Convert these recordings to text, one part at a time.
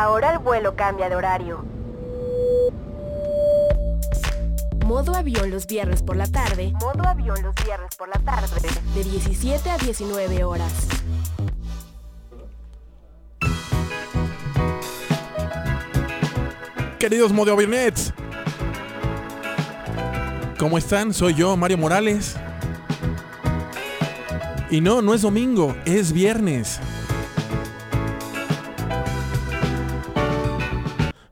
Ahora el vuelo cambia de horario. Modo avión los viernes por la tarde. Modo avión los viernes por la tarde. De 17 a 19 horas. Queridos Modo Avionnets. ¿Cómo están? Soy yo, Mario Morales. Y no, no es domingo, es viernes.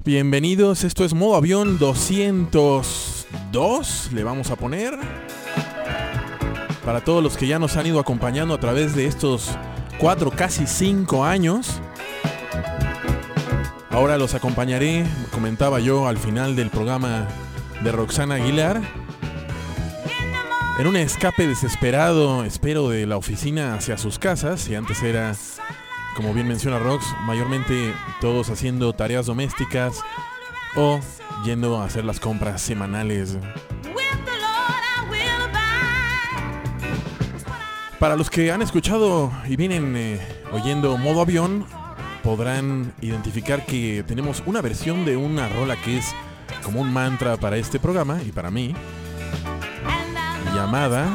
Bienvenidos, esto es Modo Avión 202, le vamos a poner. Para todos los que ya nos han ido acompañando a través de estos cuatro, casi cinco años. Ahora los acompañaré, comentaba yo al final del programa de Roxana Aguilar. En un escape desesperado, espero, de la oficina hacia sus casas, y antes era como bien menciona Rox, mayormente todos haciendo tareas domésticas o yendo a hacer las compras semanales. Para los que han escuchado y vienen eh, oyendo modo avión, podrán identificar que tenemos una versión de una rola que es como un mantra para este programa y para mí, llamada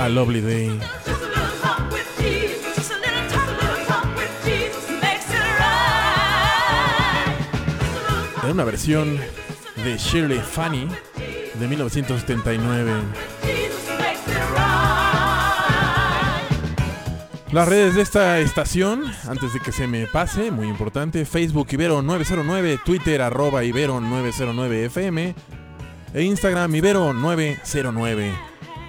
A Lovely Day. Era una versión de Shirley Fanny de 1979. Las redes de esta estación, antes de que se me pase, muy importante, Facebook Ibero 909, Twitter arroba Ibero 909 FM e Instagram Ibero 909.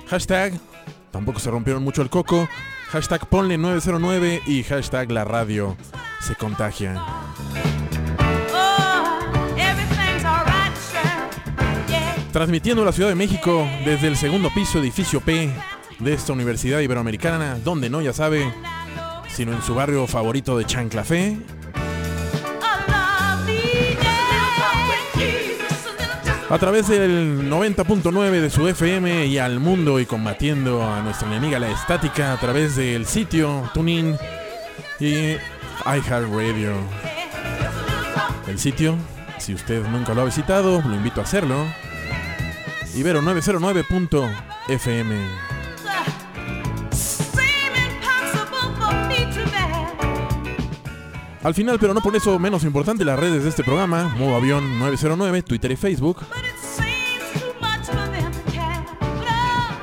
Hashtag Tampoco se rompieron mucho el coco. Hashtag ponle 909 y hashtag la radio se contagia. Transmitiendo la Ciudad de México desde el segundo piso edificio P de esta Universidad Iberoamericana, donde no ya sabe, sino en su barrio favorito de Chanclafé, a través del 90.9 de su FM y al mundo y combatiendo a nuestra enemiga la estática a través del sitio TuneIn y iHeartRadio. El sitio, si usted nunca lo ha visitado, lo invito a hacerlo. Ibero909.fm. Al final, pero no por eso menos importante, las redes de este programa, Modo Avión 909, Twitter y Facebook.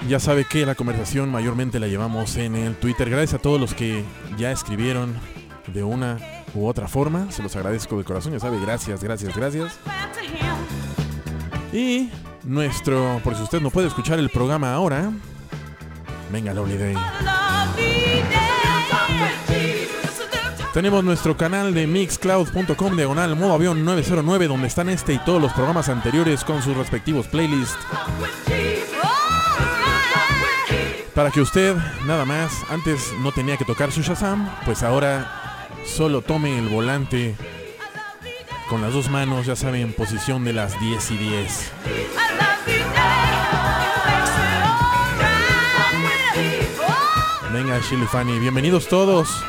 Ya sabe que la conversación mayormente la llevamos en el Twitter. Gracias a todos los que ya escribieron de una u otra forma. Se los agradezco de corazón. Ya sabe, gracias, gracias, gracias. Y nuestro, por si usted no puede escuchar el programa ahora, venga, Lovely Day. Tenemos nuestro canal de mixcloud.com diagonal modo avión 909 donde están este y todos los programas anteriores con sus respectivos playlists. Para que usted, nada más, antes no tenía que tocar su Shazam, pues ahora solo tome el volante con las dos manos, ya saben, en posición de las 10 y 10. Venga, Chili Fanny, bienvenidos todos.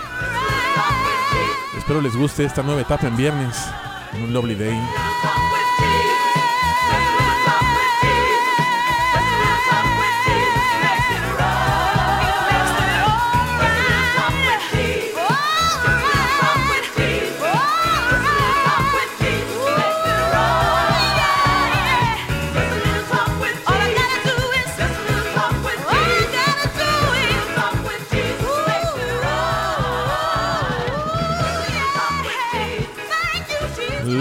Espero les guste esta nueva etapa en viernes, en un lovely day.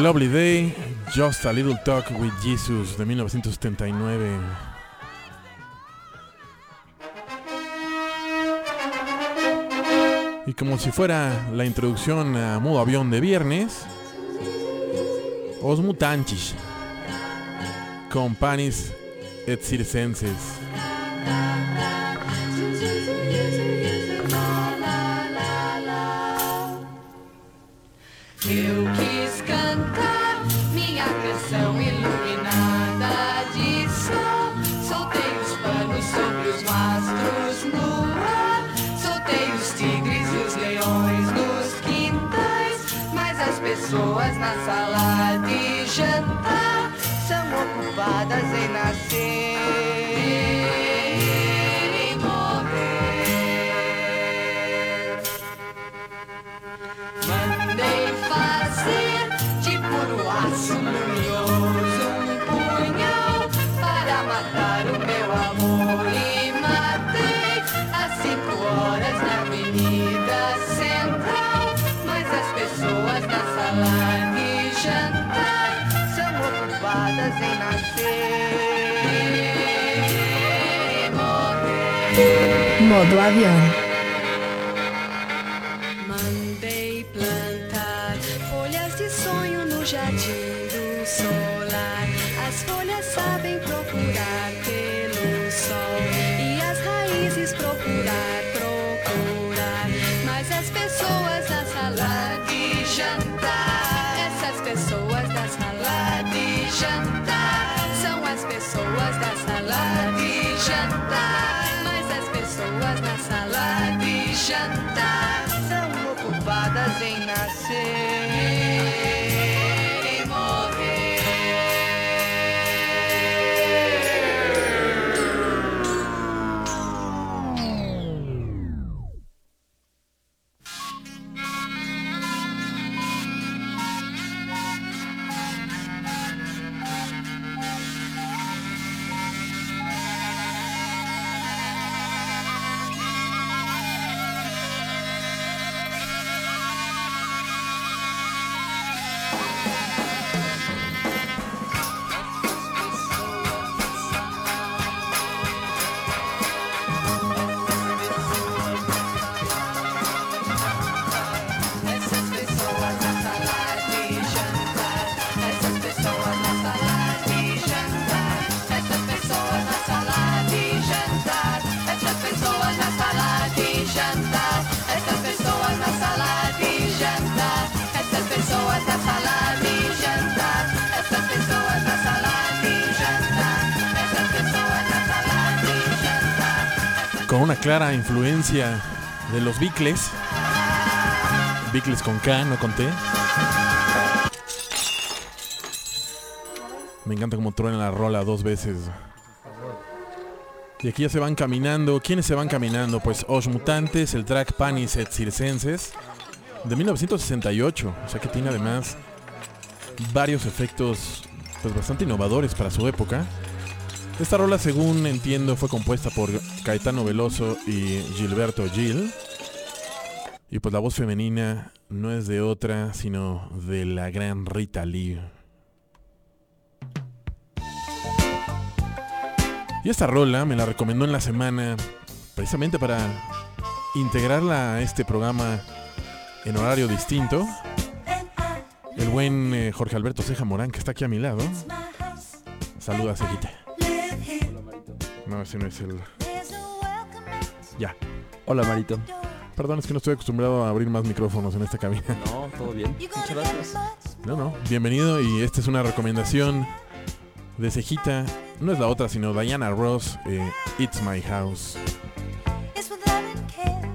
Lovely Day, Just a Little Talk with Jesus de 1979. Y como si fuera la introducción a modo avión de viernes, Os Mutantes, Companis et Circenses. Pessoas na sala de jantar são ocupadas em nascer Modo avión. say Con una clara influencia de los Beatles. Beatles con K, no con T. Me encanta cómo truena la rola dos veces. Y aquí ya se van caminando. ¿Quiénes se van caminando? Pues Os Mutantes, el track Panis et Circenses de 1968. O sea que tiene además varios efectos pues bastante innovadores para su época. Esta rola, según entiendo, fue compuesta por Caetano Veloso y Gilberto Gil. Y pues la voz femenina no es de otra, sino de la gran Rita Lee. Y esta rola me la recomendó en la semana precisamente para integrarla a este programa en horario distinto. El buen eh, Jorge Alberto Ceja Morán, que está aquí a mi lado. Saluda, Cejita. No, ese no es el... Ya. Hola Marito. Perdón, es que no estoy acostumbrado a abrir más micrófonos en esta cabina. No, todo bien. Muchas gracias. No, no. Bienvenido y esta es una recomendación de Cejita. No es la otra, sino Diana Ross, eh, It's My House. It's with love and care. It's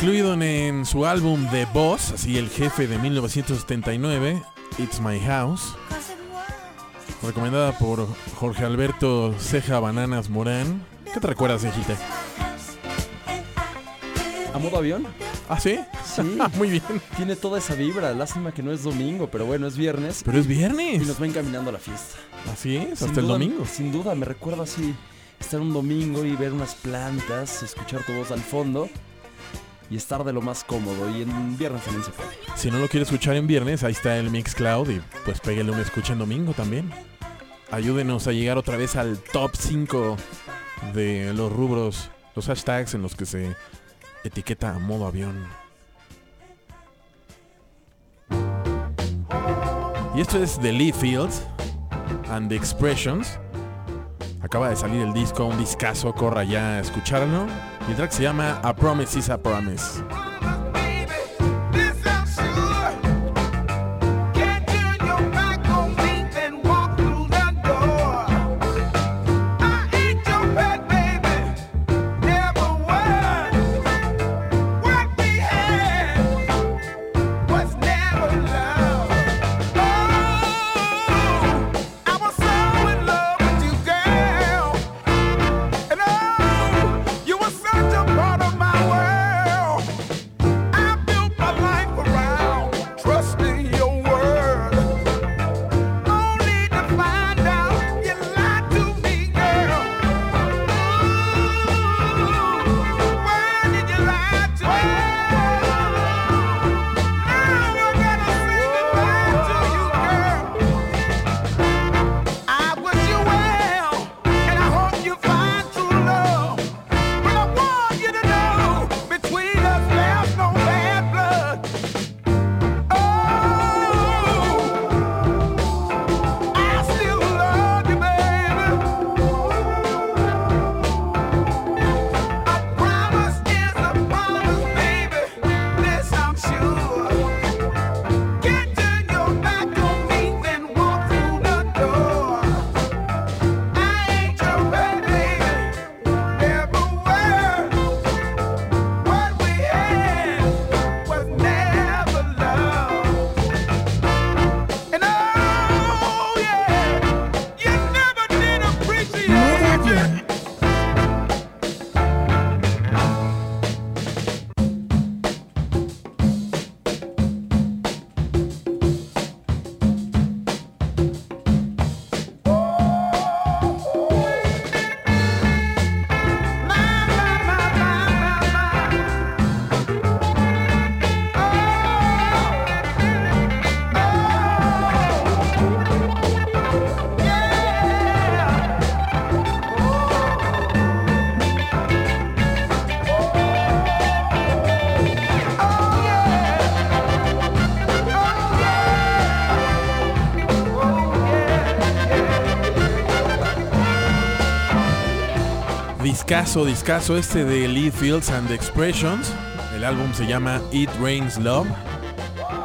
Incluido en, en su álbum The Boss, así el jefe de 1979, It's My House, recomendada por Jorge Alberto Ceja Bananas Morán. ¿Qué te recuerdas, Cejita? ¿A modo avión? ¿Ah, sí? Sí. Muy bien. Tiene toda esa vibra. Lástima que no es domingo, pero bueno, es viernes. Pero es Y viernes. nos va encaminando a la fiesta. Así es, Sin hasta el domingo. Sin duda, me recuerda así estar un domingo y ver unas plantas, escuchar tu voz al fondo y estar de lo más cómodo. Y en viernes también se puede. Si no lo quiere escuchar en viernes, ahí está el Mixcloud y pues pégale una escucha en domingo también. Ayúdenos a llegar otra vez al top 5 de los rubros, los hashtags en los que se etiqueta a modo avión. Y esto es The Lee Fields and the Expressions. Acaba de salir el disco, un discazo, corra ya a escucharlo. Y el track se llama A Promise is a Promise. Discaso, discaso este de Lee Fields and Expressions. El álbum se llama It Rains Love.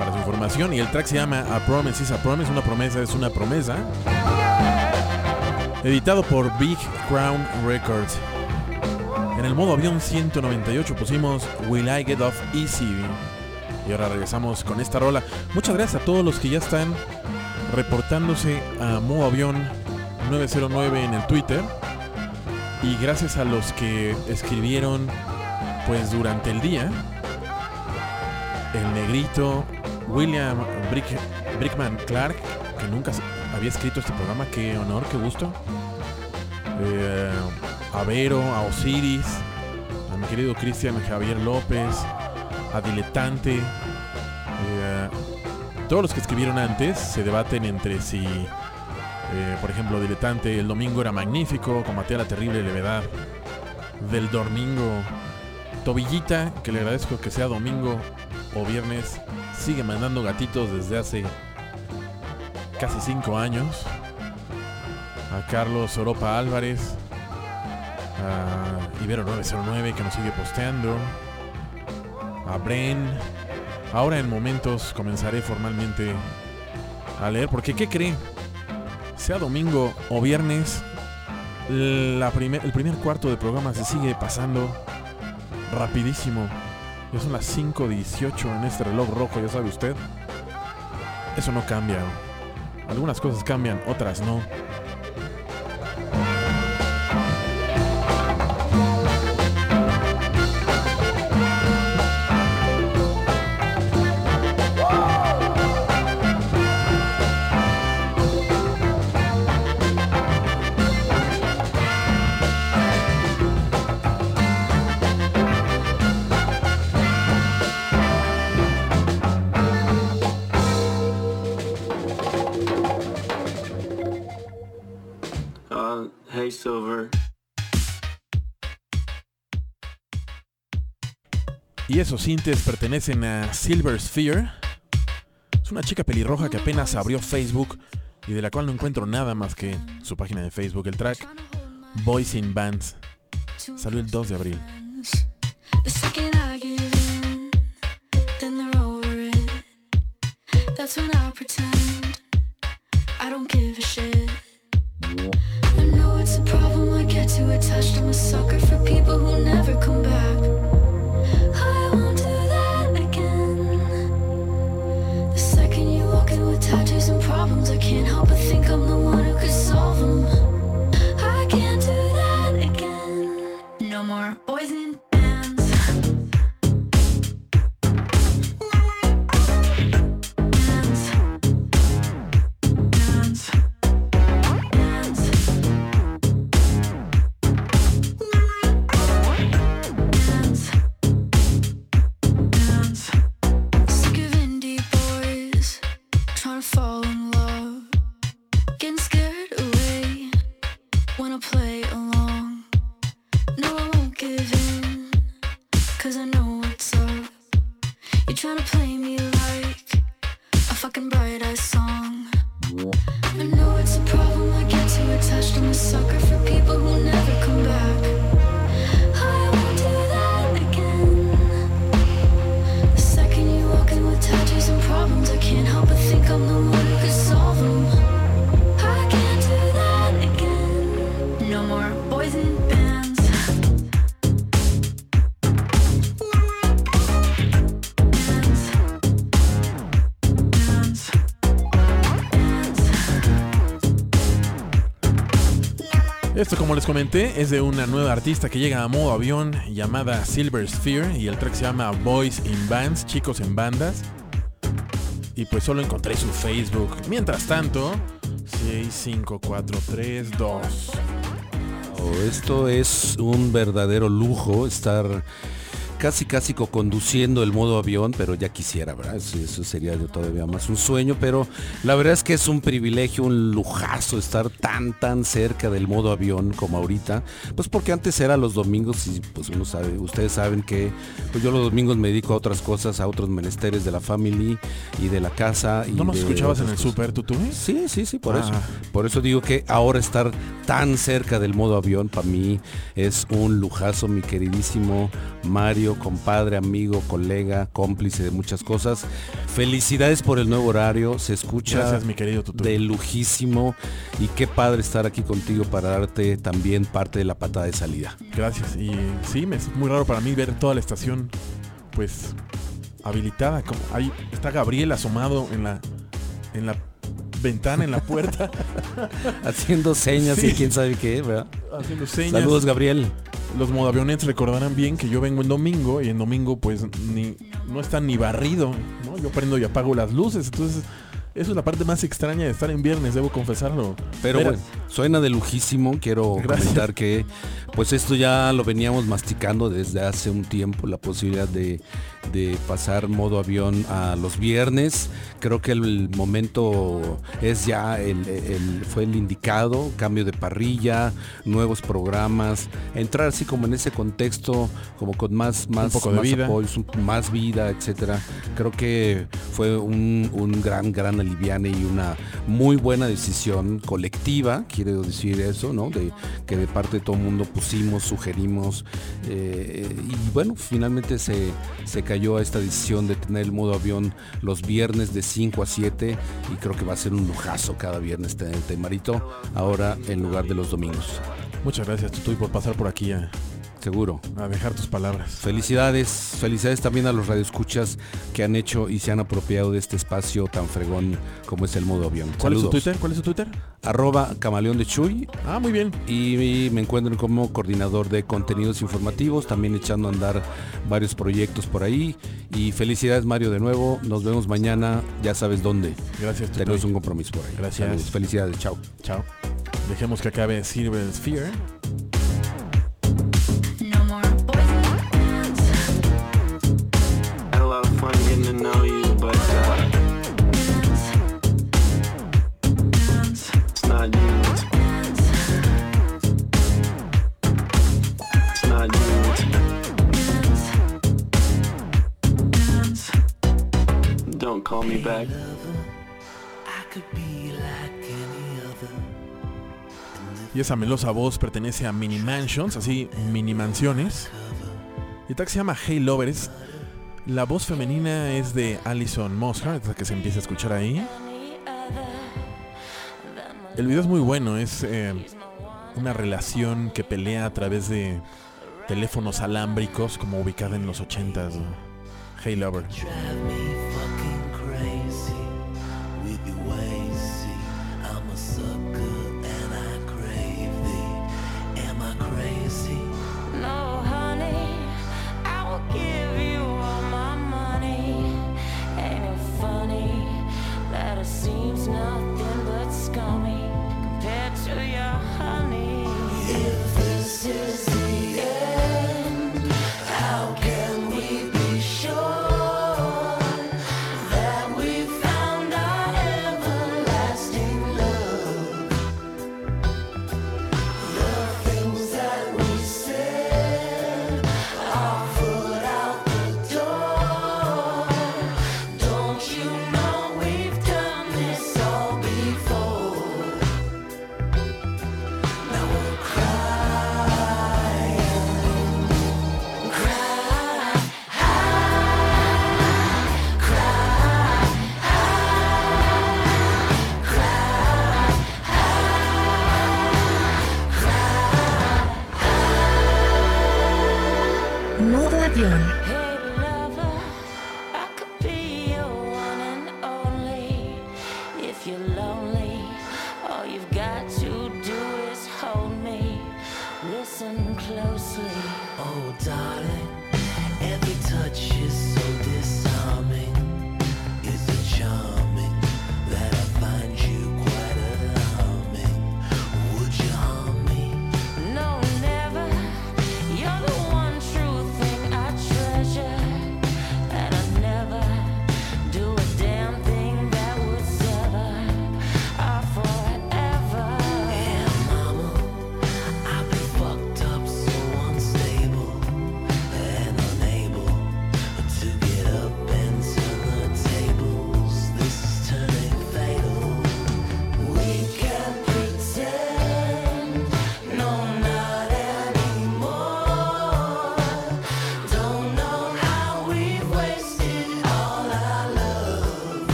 Para su información. Y el track se llama A Promise is a Promise. Una promesa es una promesa. Editado por Big Crown Records. En el modo avión 198 pusimos Will I Get Off Easy. Y ahora regresamos con esta rola. Muchas gracias a todos los que ya están reportándose a modo avión 909 en el Twitter. Y gracias a los que escribieron pues durante el día. El negrito William Brick- Brickman Clark, que nunca había escrito este programa, qué honor, qué gusto. Eh, a Vero, a Osiris, a mi querido Cristian Javier López, a Diletante. eh, todos los que escribieron antes se debaten entre si, eh, por ejemplo, Diletante, el domingo era magnífico, combatía la terrible levedad del domingo. Tobillita, que le agradezco que sea domingo o viernes, sigue mandando gatitos desde hace casi cinco años. A Carlos Oropa Álvarez, a Ibero 909 que nos sigue posteando, a Bren. Ahora en momentos comenzaré formalmente a leer, porque ¿qué cree? Sea domingo o viernes, la primer- el primer cuarto de programa se sigue pasando rapidísimo. Ya son las 5.18 en este reloj rojo, ya sabe usted. Eso no cambia. Algunas cosas cambian, otras no. Esos sintes pertenecen a Silver Sphere. Es una chica pelirroja que apenas abrió Facebook y de la cual no encuentro nada más que su página de Facebook. El track Boys in Bands salió el 2 de abril. I know it's a problem, I get too attached. I'm a sucker for people who never come back. Es de una nueva artista que llega a modo avión llamada Silver Sphere y el track se llama Boys in Bands, chicos en bandas. Y pues solo encontré su Facebook. Mientras tanto, 65432. Oh, Esto es un verdadero lujo estar casi casi conduciendo el modo avión, pero ya quisiera, ¿verdad? Eso, eso sería todavía más un sueño, pero la verdad es que es un privilegio, un lujazo estar tan tan cerca del modo avión como ahorita, pues porque antes era los domingos y pues uno sabe, ustedes saben que pues yo los domingos me dedico a otras cosas, a otros menesteres de la family y de la casa. Y ¿No nos escuchabas en el tú, tú? Sí, sí, sí, por Ah. eso. Por eso digo que ahora estar tan cerca del modo avión para mí es un lujazo, mi queridísimo Mario, compadre, amigo, colega, cómplice de muchas cosas. Felicidades por el nuevo horario, se escucha Gracias, mi querido Tutu. de lujísimo y qué padre estar aquí contigo para darte también parte de la patada de salida. Gracias. Y sí, me- es muy raro para mí ver toda la estación, pues, habilitada. Como ahí está Gabriel asomado en la, en la ventana, en la puerta, Haciendo señas Sí. y quién sabe qué, ¿verdad? haciendo señas. Saludos, Gabriel. Los modavionetes recordarán bien que yo vengo en domingo y en domingo pues ni no está ni barrido, ¿no? Yo prendo y apago las luces, entonces eso es la parte más extraña de estar en viernes, debo confesarlo. Pero bueno, suena de lujísimo. Quiero Gracias. comentar que pues esto ya lo veníamos masticando desde hace un tiempo, la posibilidad de, de pasar modo avión a los viernes. Creo que el momento es ya el, el- fue el indicado, cambio de parrilla, nuevos programas, entrar así como en ese contexto, como con más, más, poco de más vida. apoyos, más vida, etcétera. Creo que fue un, un gran, gran aliviane y una muy buena decisión colectiva, quiero decir eso, ¿no? De que de parte de todo el mundo pusimos, sugerimos eh, y bueno, finalmente se, se cayó a esta decisión de tener el modo avión los viernes de 5 a 7 y creo que va a ser un lujazo cada viernes tener el Marito ahora en lugar de los domingos. Muchas gracias Tutuy por pasar por aquí a, Seguro. a dejar tus palabras. Felicidades, felicidades también a los radioescuchas que han hecho y se han apropiado de este espacio tan fregón como es el modo avión. ¿Cuál es tu Twitter? ¿Cuál es tu Twitter? Arroba camaleón de Chuy Ah, muy bien. y me encuentro como coordinador de contenidos informativos, también echando a andar varios proyectos por ahí. Y felicidades Mario de nuevo, nos vemos mañana, ya sabes dónde. Gracias. Tenemos un compromiso por ahí. Gracias. Saludos, felicidades, chao. Chao. Dejemos que acabe Silver Sphere. To know you, but uh, it's not you. It's not you. Don't call me back. Y esa melosa voz pertenece a Mini Mansions, así mini mansiones. Y el track se llama Hey Lovers. La voz femenina es de Alison Mosshart, la que se empieza a escuchar ahí. El video es muy bueno, es eh, una relación que pelea a través de teléfonos alámbricos como ubicada en los 80s. Hey Lover.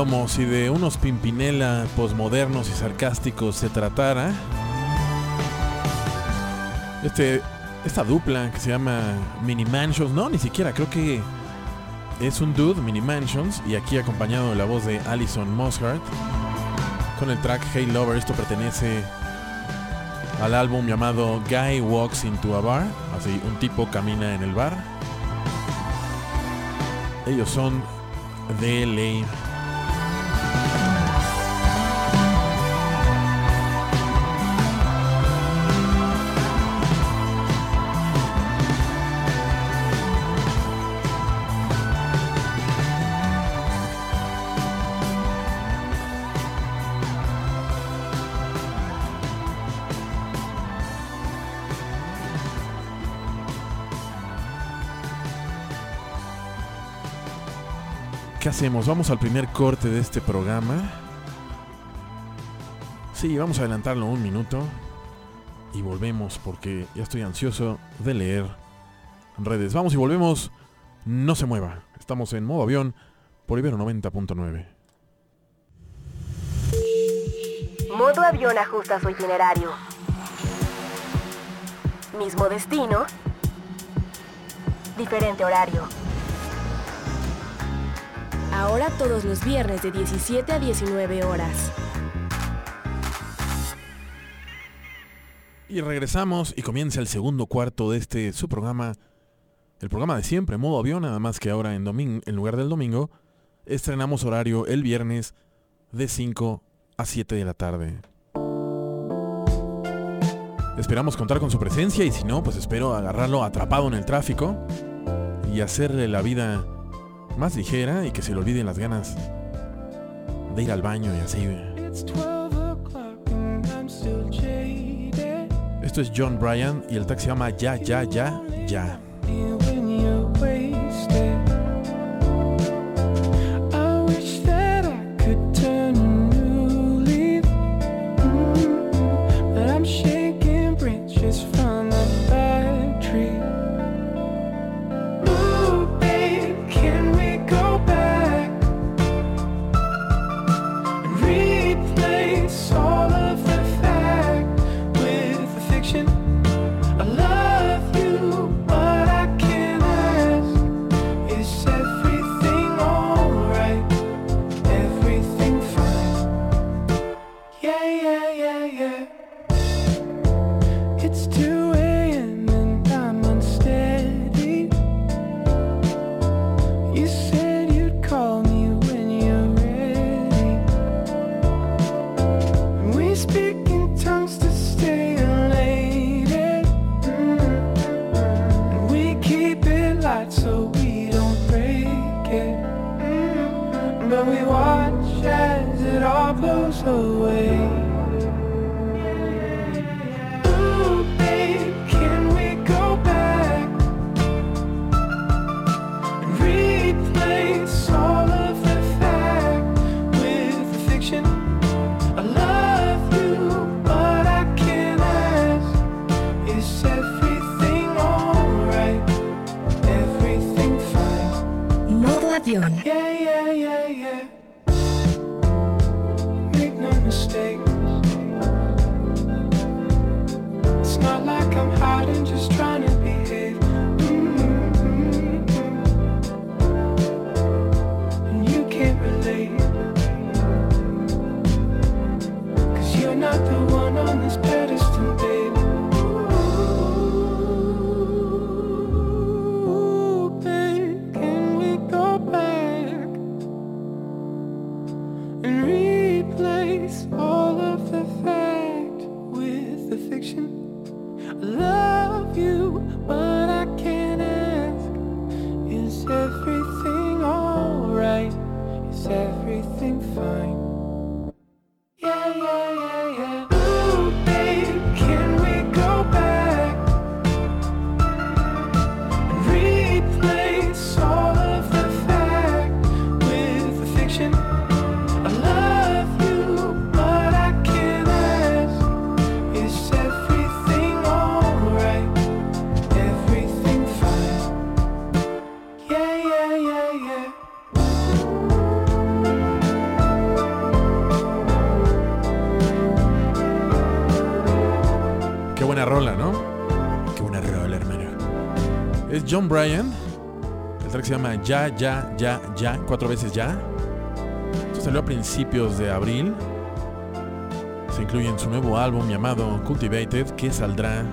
Como si de unos Pimpinela posmodernos y sarcásticos se tratara. Este, esta dupla que se llama Mini Mansions, no, ni siquiera, creo que es un dude, Mini Mansions, y aquí acompañado de la voz de Alison Mosshart con el track Hey Lover. Esto pertenece al álbum llamado Guy Walks into a Bar, así un tipo camina en el bar. Ellos son de Vamos al primer corte de este programa. Sí, vamos a adelantarlo un minuto. Y volvemos porque ya estoy ansioso de leer redes. Vamos y volvemos. No se mueva. Estamos en modo avión por Ibero 90.9. Modo avión ajusta su itinerario. Mismo destino. Diferente horario. Ahora todos los viernes de 17 a 19 horas. Y regresamos y comienza el segundo cuarto de este su programa. El programa de siempre, modo avión, nada más que ahora en, domingo, en lugar del domingo, estrenamos horario el viernes de 5 a 7 de la tarde. Esperamos contar con su presencia y si no, pues espero agarrarlo atrapado en el tráfico y hacerle la vida más ligera y que se le olviden las ganas de ir al baño y así. Esto es John Bryan y el tag se llama Ya, Ya, Ya, Ya. John Bryan. El track se llama Ya, Ya, Ya, Ya, cuatro veces Ya. Esto salió a principios de abril. Se incluye en su nuevo álbum llamado Cultivated, que saldrá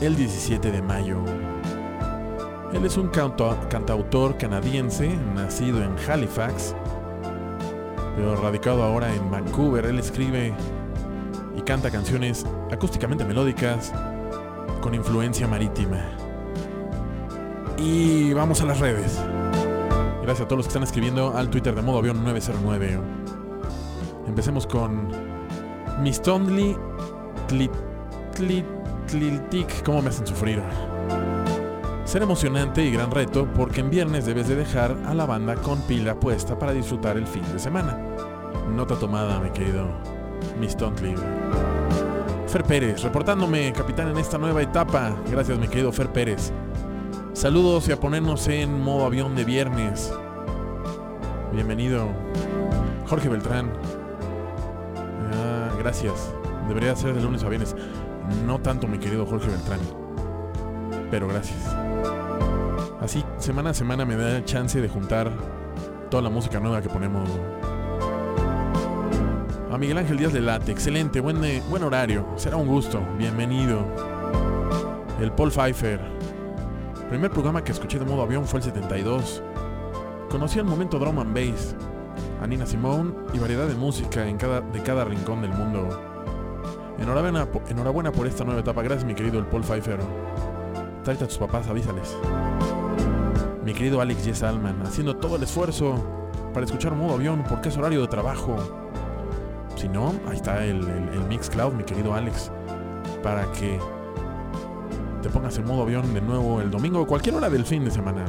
el 17 de mayo. Él es un canta- cantautor canadiense, nacido en Halifax, pero radicado ahora en Vancouver. Él escribe y canta canciones acústicamente melódicas con influencia marítima. Y vamos a las redes. Gracias a todos los que están escribiendo al Twitter de modo avión 909. Empecemos con Miss Tliltic. ¿Cómo me hacen sufrir? Será emocionante y gran reto porque en viernes debes de dejar a la banda con pila puesta para disfrutar el fin de semana. Nota tomada, mi querido Miss Tontley. Fer Pérez, reportándome, capitán, en esta nueva etapa. Gracias, mi querido Fer Pérez. Saludos y a ponernos en modo avión de viernes. Bienvenido, Jorge Beltrán. Ah, gracias. Debería ser de lunes a viernes. No tanto, mi querido Jorge Beltrán. Pero gracias. Así, semana a semana me da chance de juntar toda la música nueva que ponemos. A Miguel Ángel Díaz de Late, excelente, buen, eh, buen horario. Será un gusto. Bienvenido. El Paul Pfeiffer. Primer programa que escuché de modo avión fue el 72. Conocí el momento drum and bass, a Nina Simone y variedad de música en cada, de cada rincón del mundo. Enhorabuena, enhorabuena por esta nueva etapa. Gracias, mi querido el Paul Pfeiffer. Tráete a tus papás, avísales. Mi querido Alex Yes Alman, haciendo todo el esfuerzo para escuchar modo avión porque es horario de trabajo. Si no, ahí está el, el, el Mixcloud, mi querido Alex, para que te pongas en modo avión de nuevo el domingo cualquier hora del fin de semana.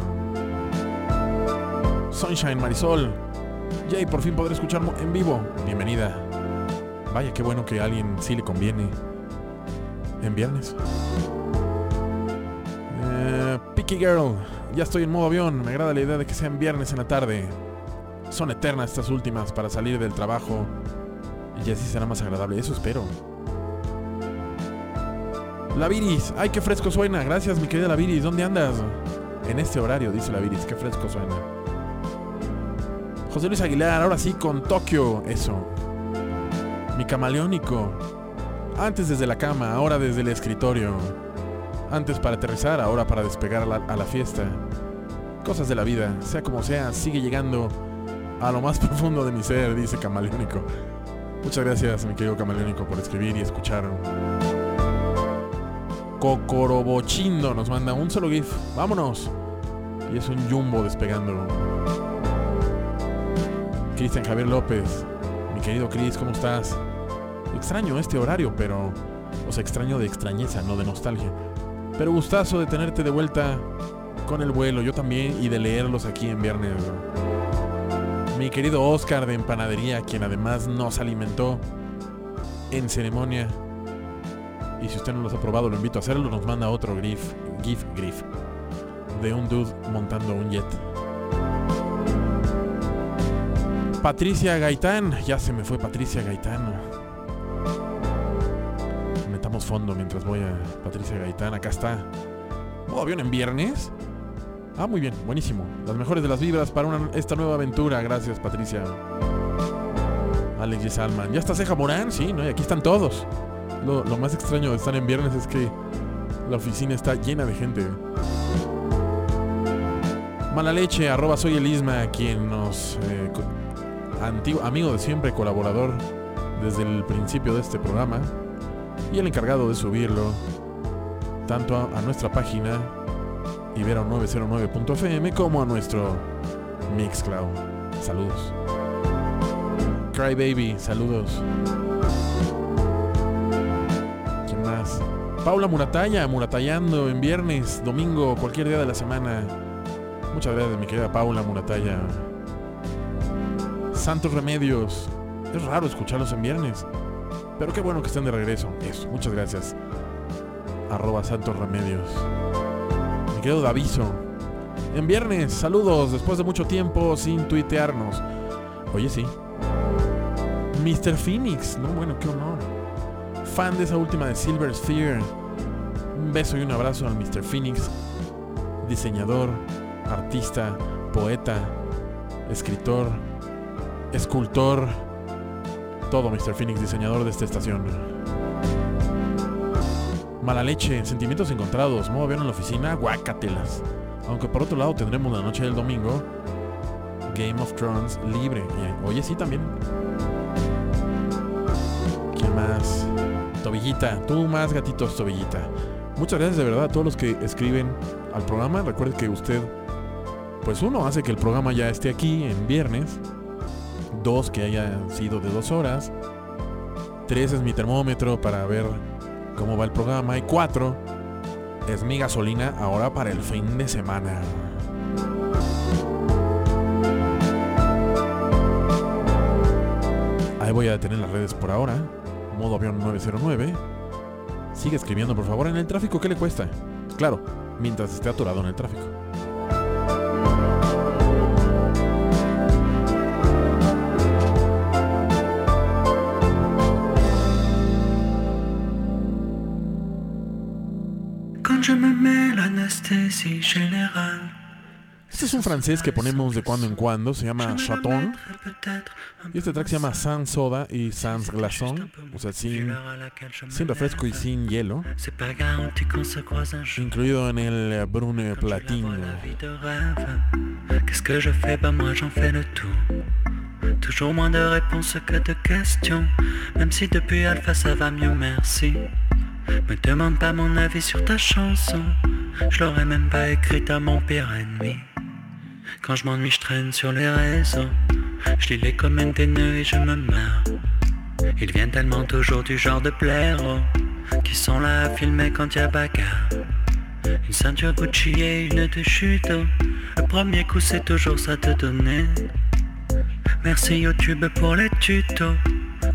Sunshine Marisol. Jay, por fin podré escuchar mo- en vivo. Bienvenida. Vaya, qué bueno que a alguien sí le conviene. En viernes. Eh, Picky Girl. Ya estoy en modo avión. Me agrada la idea de que sea en viernes en la tarde. Son eternas estas últimas para salir del trabajo. Y así será más agradable. Eso espero. La Viris, ay, qué fresco suena. Gracias, mi querida La Viris. ¿Dónde andas? En este horario, dice La Viris. Qué fresco suena. José Luis Aguilar, ahora sí con Tokio. Eso. Mi camaleónico. Antes desde la cama, ahora desde el escritorio. Antes para aterrizar, ahora para despegar a la, a la fiesta. Cosas de la vida, sea como sea, sigue llegando a lo más profundo de mi ser, dice Camaleónico. Muchas gracias, mi querido Camaleónico, por escribir y escuchar. Cocorobochindo nos manda un solo GIF. Vámonos. Y es un jumbo despegando. Cristian Javier López. Mi querido Cris, ¿cómo estás? Extraño este horario, pero... O sea, extraño de extrañeza, no de nostalgia. Pero gustazo de tenerte de vuelta con el vuelo, yo también, y de leerlos aquí en viernes. Mi querido Oscar de Empanadería, quien además nos alimentó en ceremonia. Y si usted no los ha probado, lo invito a hacerlo. Nos manda otro GIF, GIF, GIF, de un dude montando un jet. Patricia Gaitán, ya se me fue Patricia Gaitán. Metamos fondo mientras voy a Patricia Gaitán. Acá está. Modo avión en viernes. Ah, muy bien, buenísimo. Las mejores de las vibras para una- esta nueva aventura. Gracias, Patricia. Alex Salman. ¿Ya está Ceja Morán? Sí, ¿no? Y aquí están todos. Lo, lo más extraño de estar en viernes es que la oficina está llena de gente. Mala leche, arroba soy el Isma, quien nos... eh, amigo de siempre, colaborador desde el principio de este programa. Y el encargado de subirlo tanto a, nuestra página ibero909.fm como a nuestro Mixcloud. Saludos. Crybaby, saludos. Paula Muratalla, Muratallando en viernes, domingo, cualquier día de la semana. Muchas gracias, mi querida Paula Muratalla. Santos Remedios. Es raro escucharlos en viernes. Pero qué bueno que estén de regreso. Eso, muchas gracias. Arroba Santos Remedios. Mi querido Daviso. En viernes, saludos después de mucho tiempo sin tuitearnos. Oye, sí. Mr. Phoenix. No, bueno, qué honor. Fan de esa última de Silver Sphere. Un beso y un abrazo al Mr. Phoenix. diseñador, artista, poeta, escritor, escultor, todo Mr. Phoenix, diseñador de esta estación. Mala leche, sentimientos encontrados, modo avión en la oficina, guacatelas. Aunque por otro lado tendremos la noche del domingo Game of Thrones libre. Oye, sí también. ¿Quién más? Tú más gatitos, Tobillita. Muchas gracias de verdad a todos los que escriben al programa. Recuerde que usted, pues uno, hace que el programa ya esté aquí en viernes. Dos, que haya sido de dos horas. Tres es mi termómetro para ver cómo va el programa. Y cuatro, es mi gasolina ahora para el fin de semana. Ahí voy a detener las redes por ahora. Modo avión 909. Sigue escribiendo, por favor, en el tráfico. ¿Qué le cuesta? Claro, mientras esté atorado en el tráfico. Quand je me mets l'anesthésie générale, Este es un francés que ponemos de cuando en cuando. Se llama Chaton. Y este track se llama Sans Soda y Sans Glaçon. O sea, sin, sin refresco y sin hielo. Incluido en el eh, Brune Platine. vois, la vie de rêve. Qu'est-ce que je fais? Bah moi j'en fais le tout. Toujours moins de réponses que de questions. Même si depuis Alpha ça va mieux, merci. Me demande pas mon avis sur ta chanson. Je l'aurais même pas écrite à mon pire ennemi. Quand je m'ennuie, je traîne sur les réseaux. Je lis les commentaires et je me marre. Ils viennent tellement toujours du genre de blaireaux qui sont là à filmer quand y a bagarre. Une ceinture Gucci et une de judo. Le premier coup c'est toujours ça de donner. Merci YouTube pour les tutos.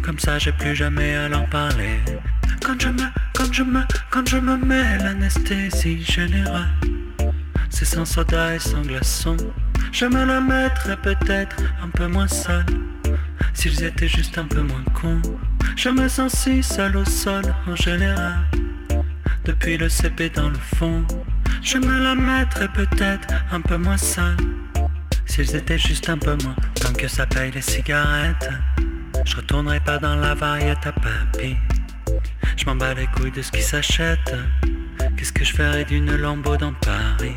Comme ça j'ai plus jamais à l'en parler. Quand je me, quand je me, quand je me mets l'anesthésie générale. C'est sans soda et sans glaçon. Je me la mettrais peut-être un peu moins sale. S'ils étaient juste un peu moins cons. Je me sens si seul au sol en général. Depuis le CP dans le fond. Je me la mettrais peut-être un peu moins sale. S'ils étaient juste un peu moins. Tant que ça paye les cigarettes. Je retournerai pas dans la variette à papy. Je m'en bats les couilles de ce qui s'achète. Qu'est-ce que je ferais d'une lambeau dans Paris?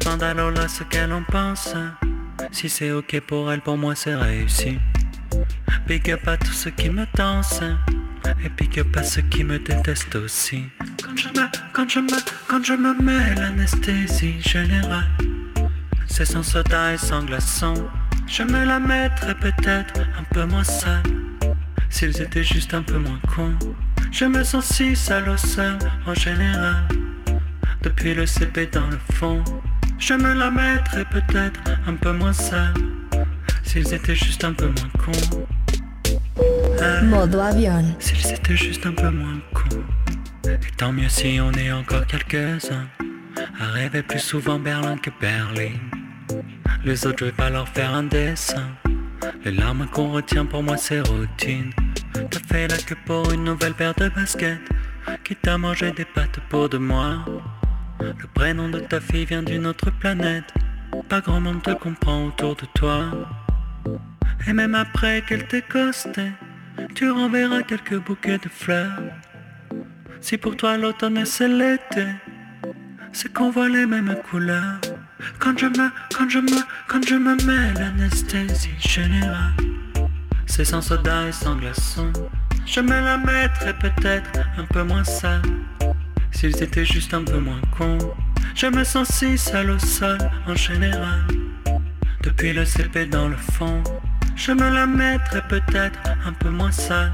Demande à Lola ce qu'elle en pense. Si c'est ok pour elle, pour moi c'est réussi. Big up à tous ceux qui me dansent. Et big up à ceux qui me détestent aussi. Quand je me, quand je me, quand je me mets l'anesthésie générale. C'est sans soda et sans glaçon. Je me la mettrais peut-être un peu moins sale. S'ils étaient juste un peu moins cons. Je me sens si sale au sol en général. Depuis le CP dans le fond. Je me la mettrais peut-être un peu moins sale. S'ils étaient juste un peu moins cons. Ah, Modo avión. S'ils étaient juste un peu moins cons. Et tant mieux si on est encore quelques-uns. À rêver plus souvent Berlin que Berlin. Les autres, je vais pas leur faire un dessin. Les larmes qu'on retient pour moi, c'est routine. T'as fait la queue pour une nouvelle paire de baskets. Quitte à manger des pâtes pour de moi. Le prénom de ta fille vient d'une autre planète. Pas grand monde te comprend autour de toi. Et même après qu'elle t'ait costé, tu renverras quelques bouquets de fleurs. Si pour toi l'automne et c'est l'été, c'est qu'on voit les mêmes couleurs. Quand je me, quand je me, quand je me mets l'anesthésie générale, c'est sans soda et sans glaçon. Je me la mettrais peut-être un peu moins sale. S'ils étaient juste un peu moins cons. Je me sens si seul au sol en général. Depuis le CP dans le fond. Je me la mettrais peut-être un peu moins sale.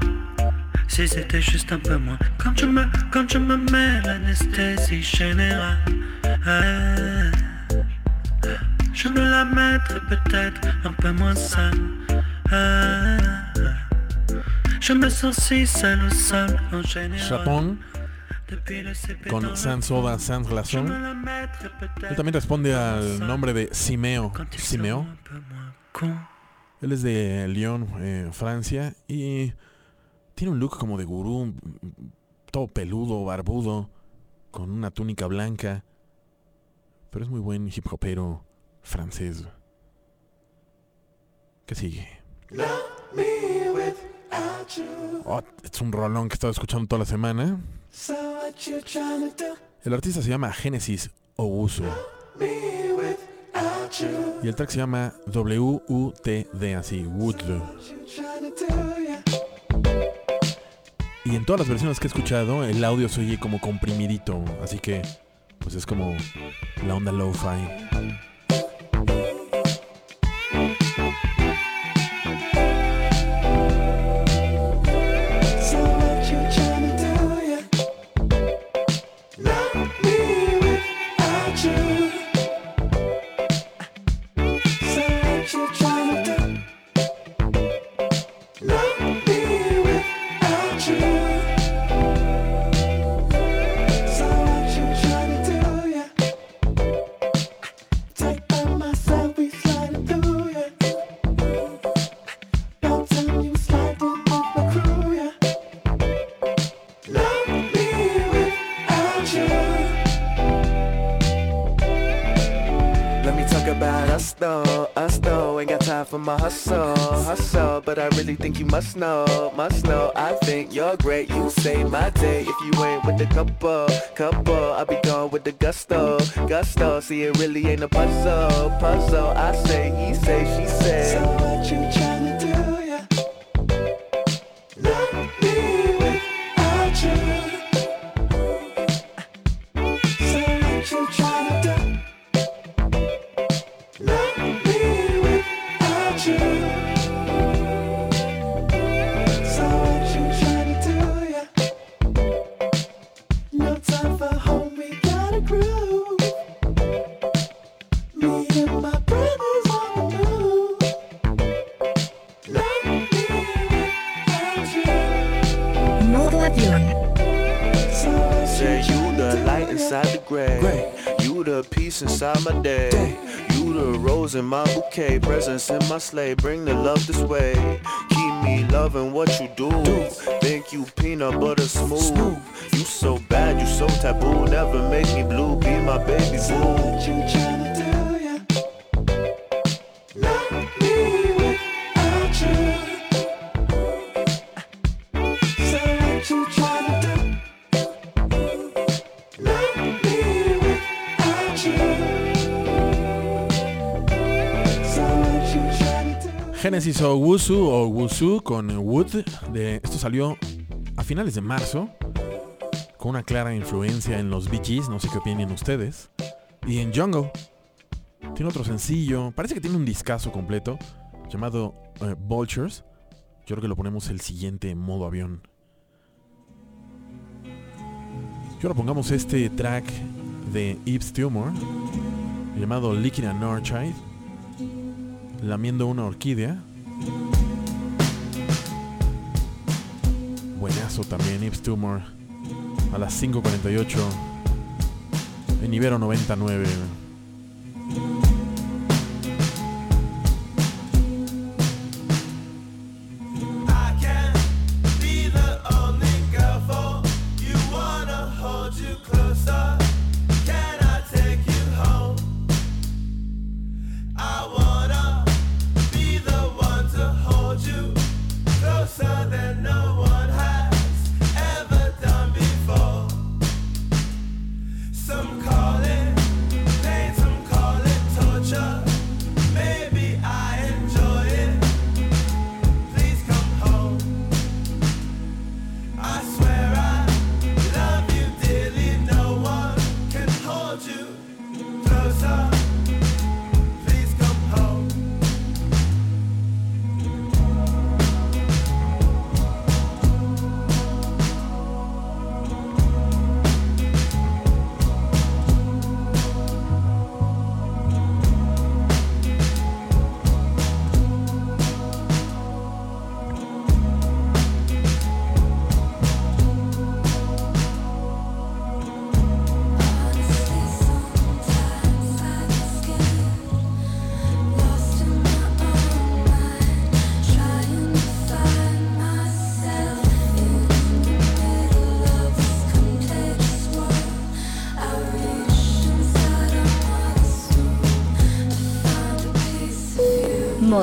Si c'était juste un peu moins. Quand je me, quand je me mets l'anesthésie générale. je me la mettrais peut-être un peu moins sale. je me sens si seul au sol en général. con Sans Soda, Sans Glaçon. Él también responde al nombre de Simeo. Simeo. Él es de Lyon, eh, Francia, y tiene un look como de gurú, todo peludo, barbudo, con una túnica blanca. Pero es muy buen hip hopero francés. ¿Qué sigue? Oh, es un rolón que he estado escuchando toda la semana. El artista se llama Genesis Owusu. Y el track se llama W U T D así, Wood. Y en todas las versiones que he escuchado, el audio se oye como comprimidito. Así que, pues es como la onda low-fi. slave, bring salió a finales de marzo con una clara influencia en los Bee Gees, no sé qué opinen ustedes, y en Jungle. Tiene otro sencillo, parece que tiene un discazo completo llamado eh, Vultures. Yo creo que lo ponemos el siguiente modo avión. Y ahora pongamos este track de Yves Tumor llamado Licking an Orchid, lamiendo una orquídea. discazo también, Ips Tumor. A las 5.48 en Ibero 99.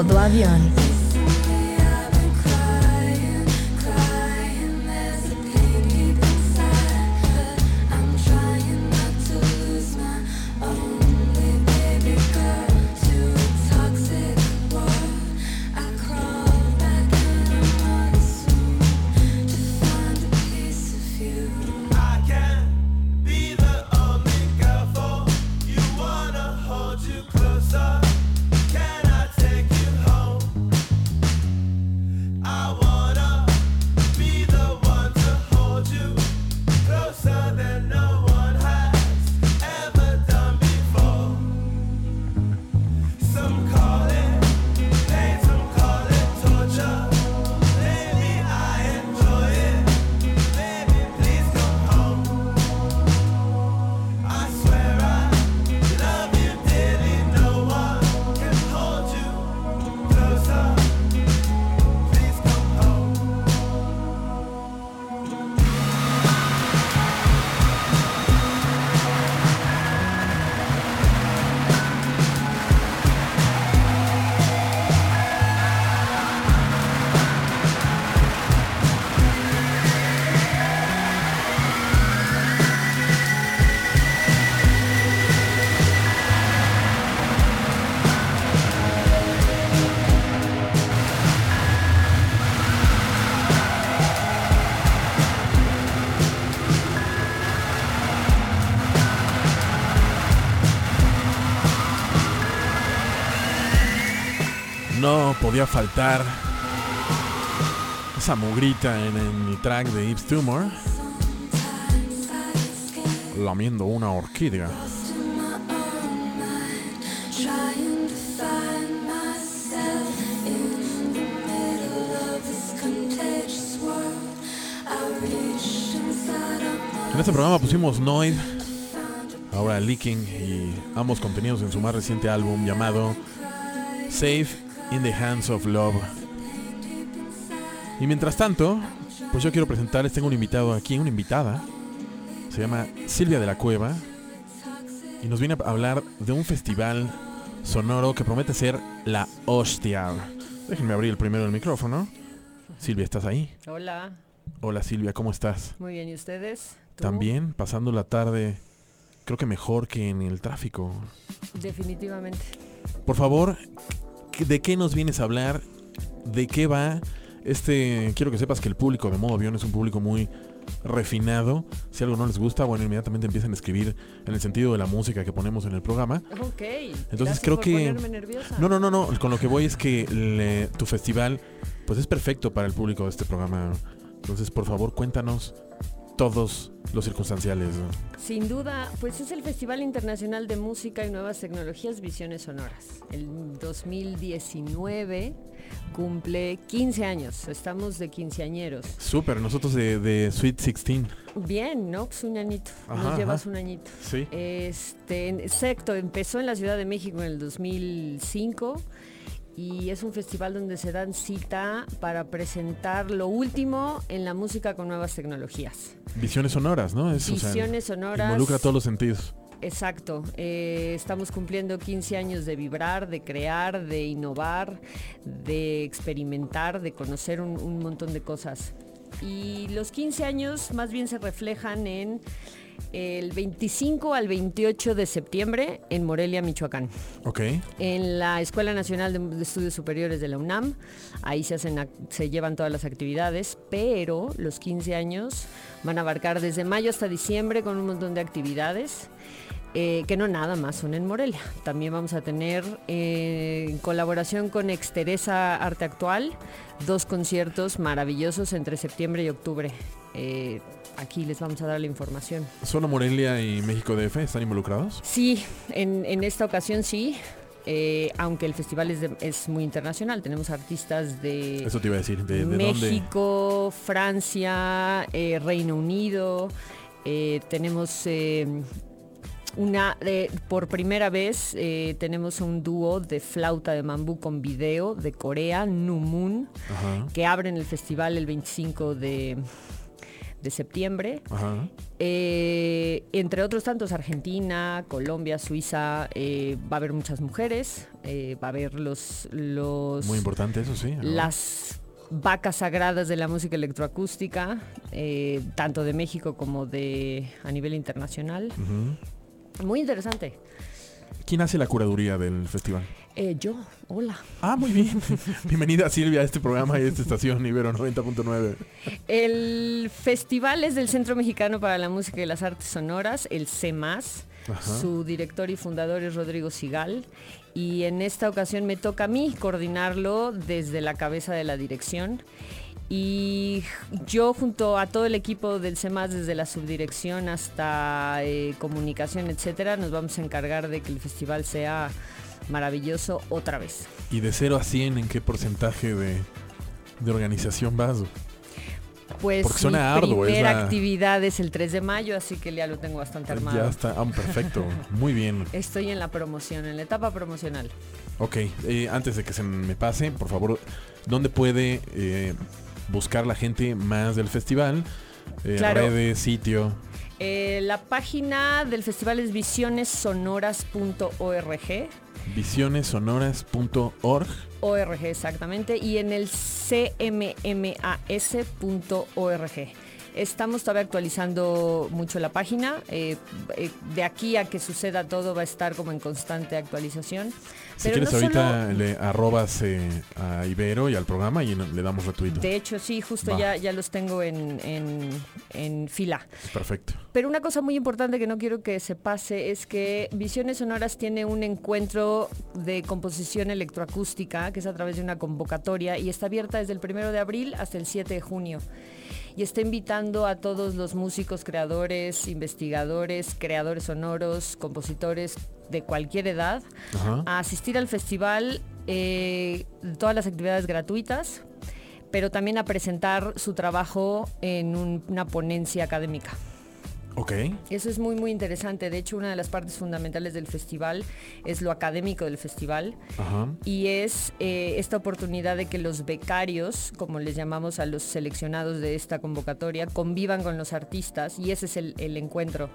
Avión. I podía faltar esa mugrita en, el track de Yves Tumor. Lamiendo una orquídea. En este programa pusimos Noid, ahora Leaking y ambos contenidos en su más reciente álbum llamado Safe in the Hands of Love. Y mientras tanto, pues yo quiero presentarles, tengo un invitado aquí, una invitada, se llama Silvia de la Cueva y nos viene a hablar de un festival sonoro que promete ser la hostia. Déjenme abrir el primero el micrófono. Silvia, ¿estás ahí? Hola, Hola Silvia, ¿cómo estás? muy bien, ¿y ustedes? ¿Tú? También pasando la tarde, creo que mejor que en el tráfico. Definitivamente. Por favor, ¿qué- ¿de qué nos vienes a hablar? ¿De qué va? Este, quiero que sepas que el público de modo avión es un público muy refinado. Si algo no les gusta, bueno, inmediatamente empiezan a escribir en el sentido de la música que ponemos en el programa. Ok. Entonces creo por que... nerviosa. No, no, no, no. Con lo que voy es que le- tu festival, pues es perfecto para el público de este programa. Entonces, por favor, cuéntanos todos los circunstanciales. Sin duda, pues es el Festival Internacional de Música y Nuevas Tecnologías Visiones Sonoras. El 2019 cumple 15 años. Estamos de quinceañeros. Súper, nosotros de, de Sweet 16. Bien, ¿no? Pues un añito. Ajá, Nos llevas ajá. un añito. Sí. Este, exacto, empezó en la Ciudad de México en el 2005 y es un festival donde se dan cita para presentar lo último en la música con nuevas tecnologías. Visiones sonoras, ¿no? Es, o sea, Visiones sonoras. Involucra todos los sentidos. Exacto, eh, estamos cumpliendo 15 años de vibrar, de crear, de innovar, de experimentar, de conocer un, un montón de cosas. Y los 15 años más bien se reflejan en el 25 al 28 de septiembre en Morelia, Michoacán Ok. en la Escuela Nacional de Estudios Superiores de la UNAM. Ahí se, hacen, ac- se llevan todas las actividades, pero los 15 años van a abarcar desde mayo hasta diciembre con un montón de actividades. eh, que no nada más son en Morelia. También vamos a tener eh, en colaboración con Exteresa Arte Actual dos conciertos maravillosos entre septiembre y octubre. Eh, aquí les vamos a dar la información. ¿Solo Morelia y México DF están involucrados? Sí, en, en esta ocasión sí, eh, aunque el festival es, de- es muy internacional. Tenemos artistas de Eso te iba a decir. ¿De, de dónde? México, Francia, eh, Reino Unido. eh, tenemos una, por primera vez tenemos un dúo de flauta de bambú con video de Corea, Numun, que abren el festival el 25 de, de septiembre. Ajá. Eh, entre otros tantos, Argentina, Colombia, Suiza, eh, va a haber muchas mujeres, eh, va a haber los, los Muy importante eso, sí. las vacas sagradas de la música electroacústica, eh, tanto de México como de a nivel internacional. Muy interesante. ¿Quién hace la curaduría del festival? Eh, yo, hola. Ah, muy bien. Bienvenida Silvia a este programa y a esta estación Ibero 90.9. El festival es del Centro Mexicano para la Música y las Artes Sonoras, el CEMAS. Su director y fundador es Rodrigo Sigal. Y en esta ocasión me toca a mí coordinarlo desde la cabeza de la dirección. Y yo junto a todo el equipo del CEMAS, desde la subdirección hasta eh, comunicación, etcétera, nos vamos a encargar de que el festival sea maravilloso otra vez. ¿Y de 0 a 100 en qué porcentaje de, de organización vas? Pues Porque suena mi arduo, es primera la- actividad es el 3 de mayo, así que ya lo tengo bastante armado. Ya está, ah, perfecto, muy bien. Estoy en la promoción, en la etapa promocional. Ok, eh, antes de que se me pase, por favor, ¿dónde puede eh, buscar la gente más del festival? Eh, Claro. Redes, sitio. La página del festival es visionessonoras.org. Visionessonoras.org. ORG exactamente. Y en el cmmas.org. Estamos todavía actualizando mucho la página. eh, eh, de aquí a que suceda todo va a estar como en constante actualización. Si Pero quieres no ahorita solo- le arrobas eh, a Ibero y al programa y le damos retweet. de hecho, sí, justo Va. ya, ya los tengo en, en- en fila. Perfecto. Pero una cosa muy importante que no quiero que se pase es que Visiones Sonoras tiene un encuentro de composición electroacústica que es a través de una convocatoria y está abierta desde el primero de abril hasta el 7 de junio. Y está invitando a todos los músicos, creadores, investigadores, creadores sonoros, compositores de cualquier edad Ajá. a asistir al festival, eh, todas las actividades gratuitas, pero también a presentar su trabajo en un- una ponencia académica. Ok. Eso es muy muy interesante. De hecho, una de las partes fundamentales del festival es lo académico del festival Ajá. y es eh, esta oportunidad de que los becarios, como les llamamos a los seleccionados de esta convocatoria, convivan con los artistas y ese es el, el encuentro.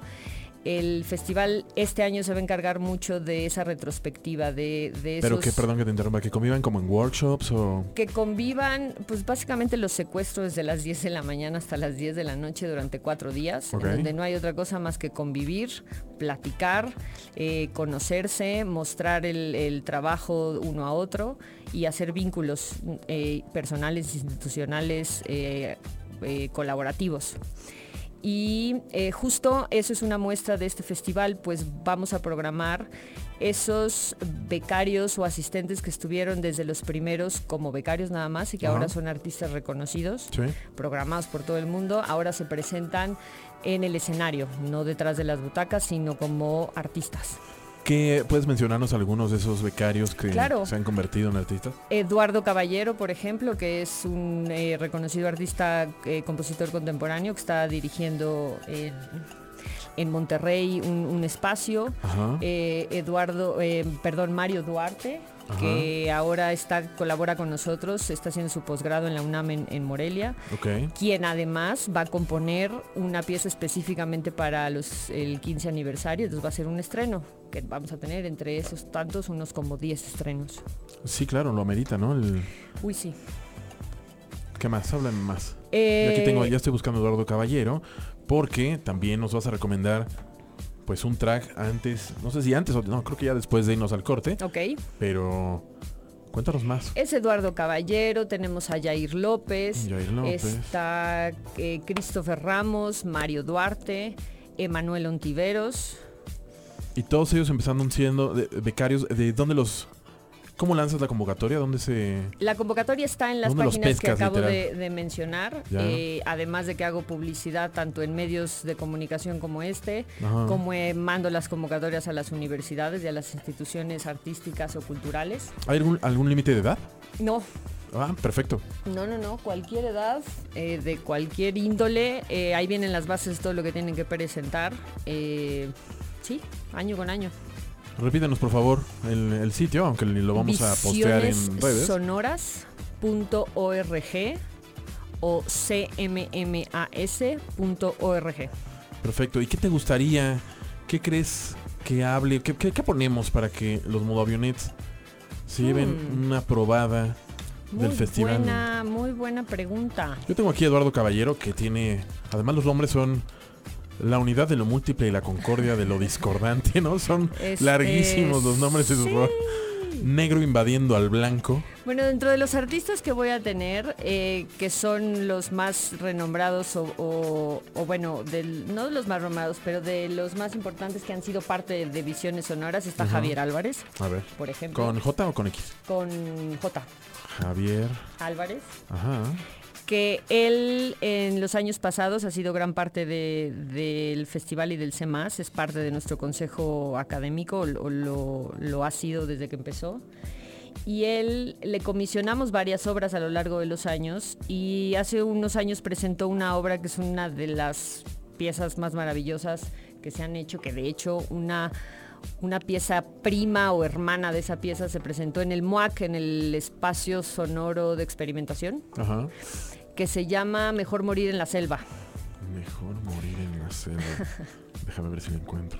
El festival este año se va a encargar mucho de esa retrospectiva, de, de Pero esos- que, perdón que te interrumpa, que convivan como en workshops o... que convivan, pues básicamente los secuestros desde las 10 de la mañana hasta las 10 de la noche durante cuatro días, en donde no hay otra cosa más que convivir, platicar, eh, conocerse, mostrar el, el trabajo uno a otro y hacer vínculos eh, personales, institucionales, eh, eh, colaborativos. Y eh, justo eso es una muestra de este festival, pues vamos a programar esos becarios o asistentes que estuvieron desde los primeros como becarios nada más y que ahora son artistas reconocidos, Sí. programados por todo el mundo, ahora se presentan en el escenario, no detrás de las butacas, sino como artistas. ¿Qué, ¿Puedes mencionarnos algunos de esos becarios que Claro. se han convertido en artistas? Eduardo Caballero, por ejemplo, que es un eh, reconocido artista, eh, compositor contemporáneo, que está dirigiendo en, en Monterrey un, un espacio. Eh, Eduardo, eh, perdón, Mario Duarte, Ajá. que ahora está, colabora con nosotros, está haciendo su posgrado en la UNAM en, en Morelia, Ok. quien además va a componer una pieza específicamente para los, el 15 aniversario, entonces va a ser un estreno, que vamos a tener entre esos tantos unos como 10 estrenos. Sí, claro, lo amerita, ¿no? El- Uy, sí. ¿Qué más? Háblame más. Eh, aquí tengo, ya estoy buscando a Eduardo Caballero, porque también nos vas a recomendar pues un track antes, no sé si antes o no, creo que ya después de irnos al corte, Ok. pero cuéntanos más. Es Eduardo Caballero, tenemos a Jair López, Jair López. está eh, Christopher Ramos, Mario Duarte, Emanuel Ontiveros. Y todos ellos empezando siendo de- becarios, ¿de dónde los... ¿Cómo lanzas la convocatoria? ¿Dónde se...? La convocatoria está en las ¿Dónde los páginas que acabo de, mencionar, eh, además de que hago publicidad tanto en medios de comunicación como este, Ajá. como eh, mando las convocatorias a las universidades y a las instituciones artísticas o culturales. ¿Hay algún, algún límite de edad? No, Ah, perfecto. No, no, no, cualquier edad, eh, de cualquier índole, ahí vienen las bases de todo lo que tienen que presentar. sí, año con año. Repítanos por favor el, el sitio, aunque lo vamos a postear en redes. Visionessonoras.org o cmmas.org. Perfecto. ¿Y qué te gustaría? ¿Qué crees que hable? ¿Qué, qué- qué ponemos para que los modoavionets se lleven Hmm. una probada del Muy festival? buena, muy buena pregunta. Yo tengo aquí a Eduardo Caballero que tiene, además los nombres son la unidad de lo múltiple y la concordia de lo discordante, ¿no? Son Este, larguísimos los nombres de sus sí. Negro invadiendo al blanco. Bueno, dentro de los artistas que voy a tener, eh, que son los más renombrados o, o- o bueno, del, no de los más renombrados, pero de los más importantes que han sido parte de Visiones Sonoras, está. Javier Álvarez, A ver. por ejemplo. ¿Con J o con X? con J. Javier. Álvarez. Ajá. Que él en los años pasados ha sido gran parte de- del festival y del CEMAS, es parte de nuestro consejo académico, o lo, ha sido desde que empezó. Y él le comisionamos varias obras a lo largo de los años y hace unos años presentó una obra que es una de las piezas más maravillosas que se han hecho, que de hecho una, una pieza prima o hermana de esa pieza se presentó en el MUAC, en el espacio sonoro de experimentación. Que se llama Mejor morir en la selva. Mejor morir en la selva. Déjame ver si lo encuentro.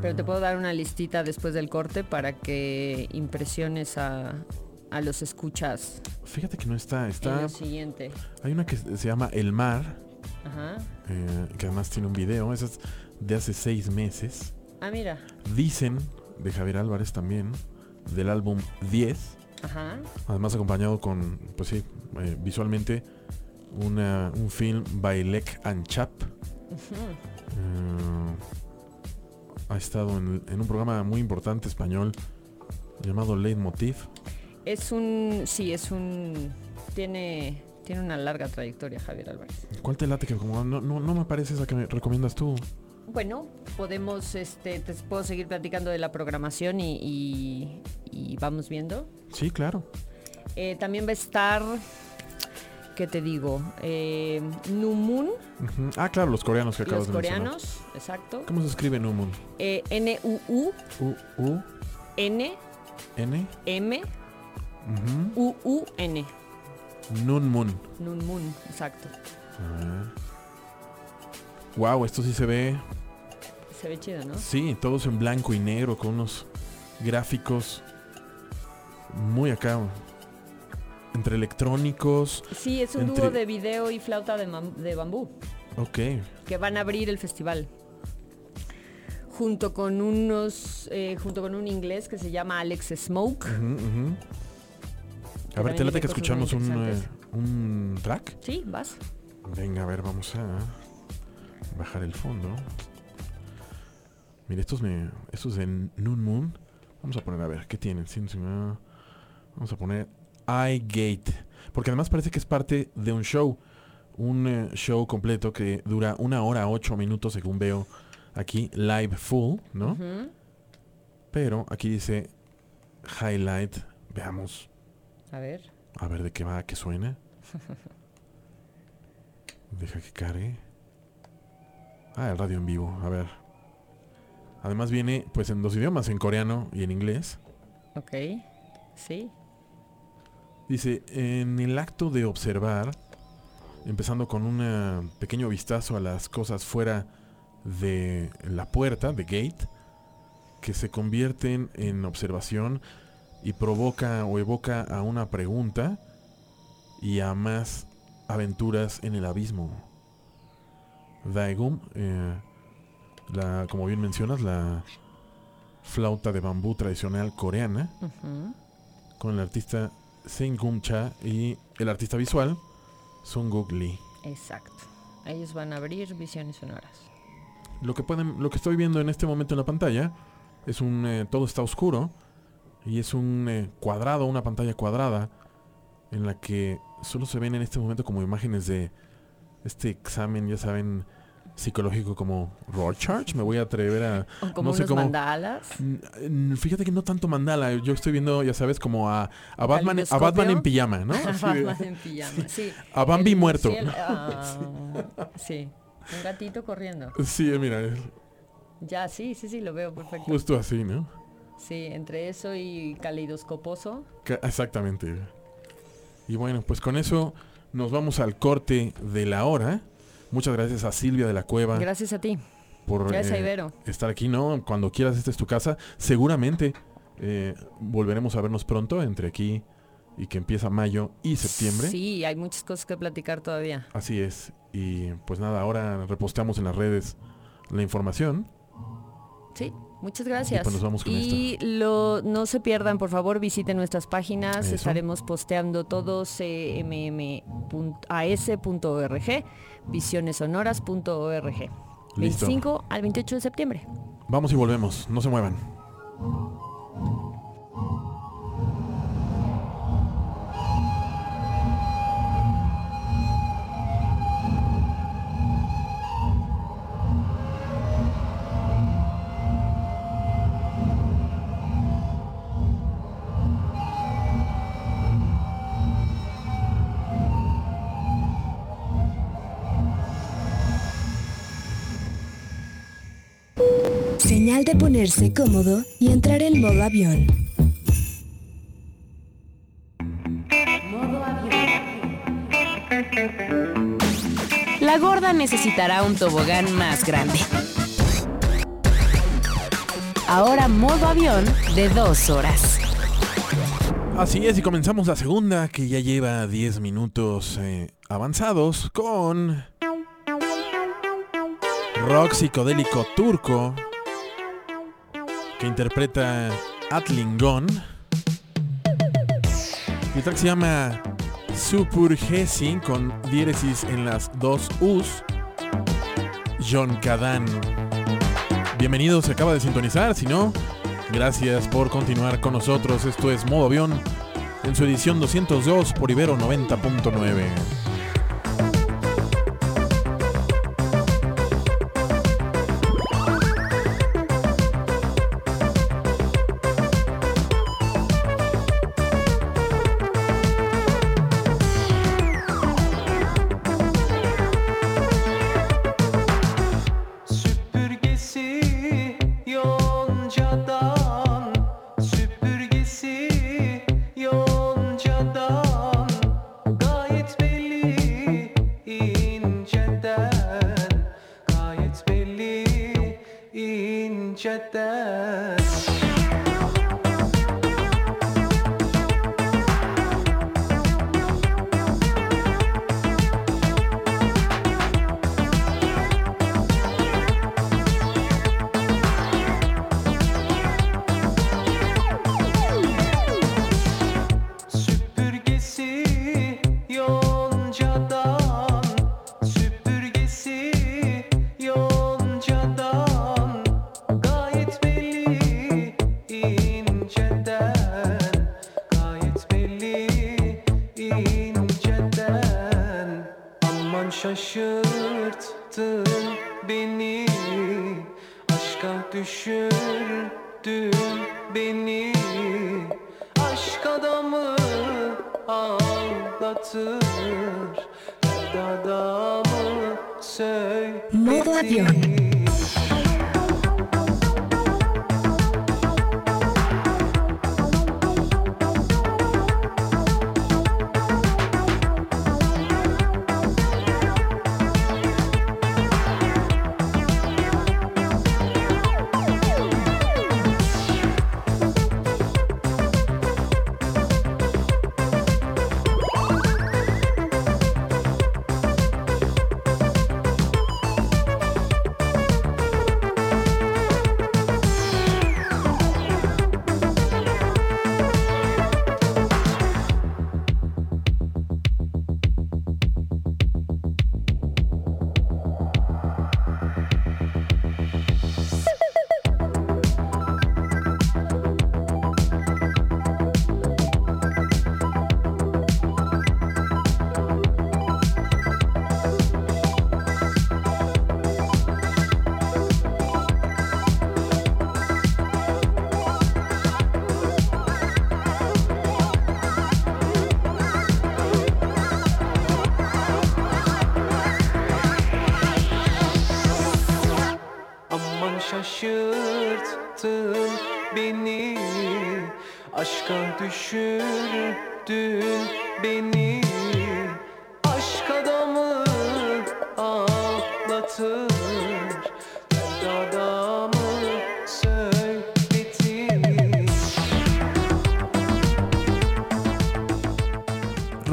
Pero te puedo dar una listita después del corte para que impresiones a, a los escuchas Fíjate que no está. en Está. lo siguiente. Hay una que se llama El Mar, Ajá. eh, que además tiene un video. Esa es de hace seis meses. Ah, mira. Dicen, de Javier Álvarez también, del álbum 10. Ajá. Además acompañado con, pues sí, eh, visualmente una, un film by Lek and Chap. Eh, ha estado en, en un programa muy importante español llamado Leitmotiv. Es un, sí, es un, tiene, tiene una larga trayectoria Javier Álvarez. ¿Cuál te late? Que como no, no, no me parece esa que me recomiendas tú. Bueno, podemos, este, te puedo seguir platicando de la programación y, y- y vamos viendo. Sí, claro. Eh, también va a estar, ¿qué te digo? Eh, Numun. Ah, claro, los coreanos que acabas los de mencionar. coreanos, exacto. ¿Cómo se escribe Numun? Eh, N-U-U, U, U, N, N, M, ujú. U-U-N. Nunmun. Nunmun, exacto. Wow, esto sí se ve. Se ve chido, ¿no? Sí, todos en blanco y negro con unos gráficos muy acá. Entre electrónicos. Sí, es un entre- dúo de video y flauta de, bambú Ok. que van a abrir el festival. Junto con unos, eh, junto con un inglés que se llama Alex Smoke. A ver, te late que escuchamos un, eh, un track. Sí, vas. Venga, a ver, vamos a bajar el fondo. Mira, estos, me, estos de Noon Moon. Vamos a poner, a ver, ¿qué tienen? Vamos a poner iGate. Porque además parece que es parte de un show. Un eh, show completo que dura una hora, ocho minutos, según veo aquí, live full, ¿no? Pero aquí dice highlight. Veamos. A ver. A ver de qué va, qué suena. Deja que cargue. Ah, el radio en vivo, a ver. Además viene pues en dos idiomas, en coreano y en inglés. Ok. Sí. Dice, en el acto de observar, empezando con un pequeño vistazo a las cosas fuera de la puerta, de gate, que se convierten en observación y provoca o evoca a una pregunta y a más aventuras en el abismo. Daegum, eh, la, como bien mencionas, la flauta de bambú tradicional coreana, con el artista Seungum Cha y el artista visual Sunguk Lee. Exacto. Ellos van a abrir visiones sonoras. Lo que pueden, lo que estoy viendo en este momento en la pantalla es un eh, todo está oscuro y es un eh, cuadrado, una pantalla cuadrada en la que solo se ven en este momento como imágenes de este examen, ya saben, psicológico como Rorschach. Me voy a atrever a O como no sé unos cómo. mandalas. Fíjate que no tanto mandala, yo estoy viendo, ya sabes, como a, a Batman, a. Batman en pijama, ¿no? De- Batman en pijama, sí. A Bambi El muerto. ah, sí. Un gatito corriendo. Sí, mira, Ya, sí, sí, sí, lo veo perfecto. justo así, ¿no? Sí, entre eso y caleidoscoposo. Ca- Exactamente. Y bueno, pues con eso nos vamos al corte de la hora. Muchas gracias a Silvia de la Cueva Gracias a ti. por Gracias, eh, Ibero. estar aquí, ¿no? Cuando quieras, esta es tu casa. Seguramente eh, volveremos a vernos pronto entre aquí y que empieza mayo y septiembre. Sí, hay muchas cosas que platicar todavía. Así es. Y pues nada, ahora reposteamos en las redes la información. Sí, muchas gracias. Y pues nos vamos con Y lo, no se pierdan, por favor, visiten nuestras páginas. Eso. Estaremos posteando todo cmm.as.org, visionesonoras.org. Listo. 25 al 28 de septiembre. Vamos y volvemos. No se muevan. Señal de ponerse cómodo y entrar en modo avión. La gorda necesitará un tobogán más grande. Ahora modo avión de dos horas. Así es, y comenzamos la segunda, que ya lleva 10 minutos eh, avanzados, con rock psicodélico turco, que interpreta Atlingon. Y el track se llama Supurgesi, con diéresis en las dos U's, John Kadan. Bienvenidos, se acaba de sintonizar, si no, gracias por continuar con nosotros. Esto es Modo Avión en su edición 202 por Ibero 90.9.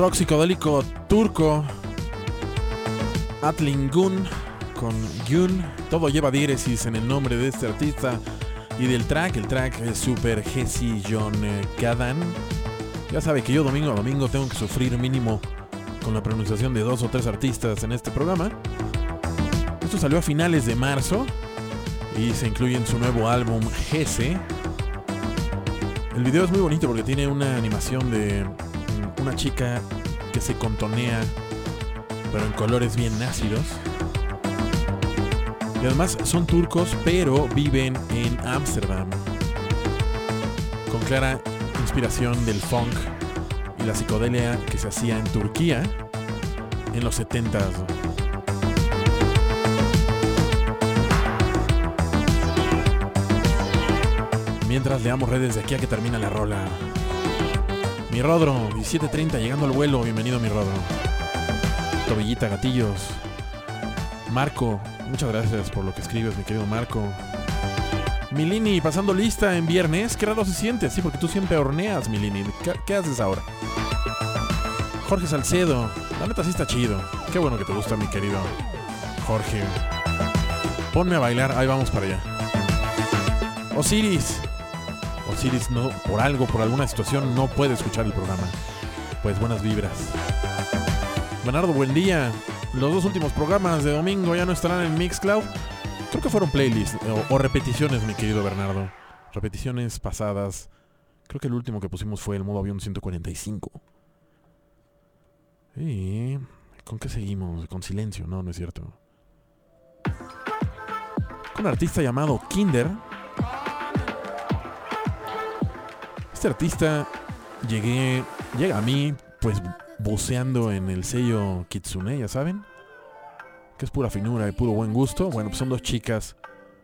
Rock psicodélico turco. Atlingun con Yun. Todo lleva diéresis en el nombre de este artista y del track. El track es Super Jesse John eh, Gadan. Ya sabe que yo domingo a domingo tengo que sufrir mínimo con la pronunciación de dos o tres artistas en este programa. Esto salió a finales de marzo y se incluye en su nuevo álbum Jesse. El video es muy bonito porque tiene una animación de una chica que se contonea, pero en colores bien ácidos. Y además son turcos, pero viven en Ámsterdam. Con clara inspiración del funk y la psicodelia que se hacía en Turquía en los 70s. Mientras leamos redes de aquí a que termina la rola. Mi Rodro, 17.30, llegando al vuelo. Bienvenido, mi Rodro. Tobillita, gatillos. Marco, muchas gracias por lo que escribes, mi querido Marco. Milini, pasando lista en viernes. Qué raro se siente, sí, porque tú siempre horneas, Milini. ¿Qué, qué haces ahora? Jorge Salcedo, la neta sí está chido. Qué bueno que te gusta, mi querido Jorge. Ponme a bailar, ahí vamos para allá. Osiris. Osiris no, por algo, por alguna situación, no puede escuchar el programa. Pues buenas vibras. Bernardo, buen día. Los dos últimos programas de domingo ya no estarán en Mixcloud. Creo que fueron playlists o, o repeticiones, mi querido Bernardo. Repeticiones pasadas. Creo que el último que pusimos fue el modo avión 145. Y... ¿Con qué seguimos? Con silencio, no, no es cierto. Con un artista llamado Kinder. Este artista llegué, llega a mí, pues buceando en el sello Kitsune, ya saben. Que es pura finura y puro buen gusto. Bueno, pues son dos chicas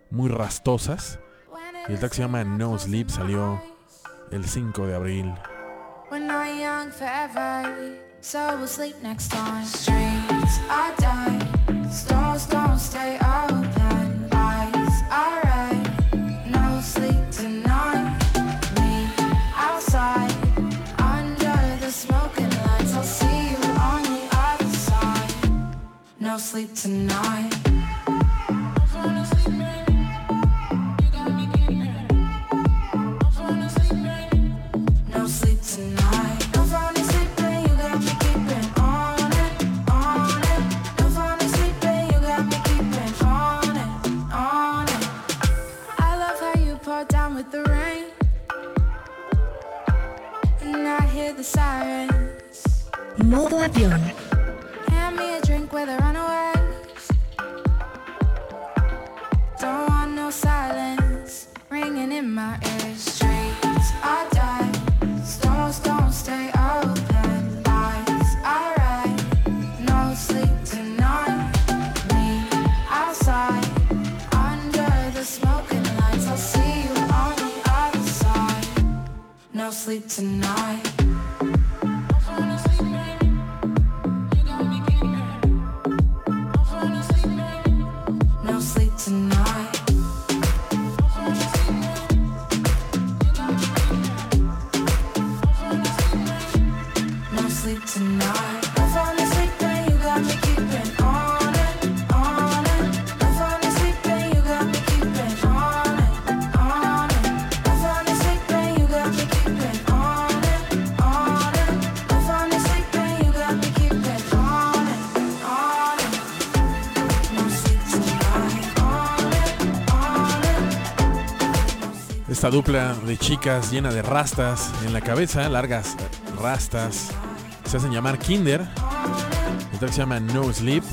muy rastosas. Y el track se llama No Sleep, salió el 5 de abril. The sirens. Modo avión. Hand me a drink with a runaways. Don't want no silence ringing in my ears. Streets are dark, stones don't stay open. Eyes are red, no sleep tonight. Me outside, under the smoking lights. I'll see you on the other side. No sleep tonight. Esta dupla de chicas llena de rastas en la cabeza, largas rastas, se hacen llamar Kinder. El se llama No Sleep.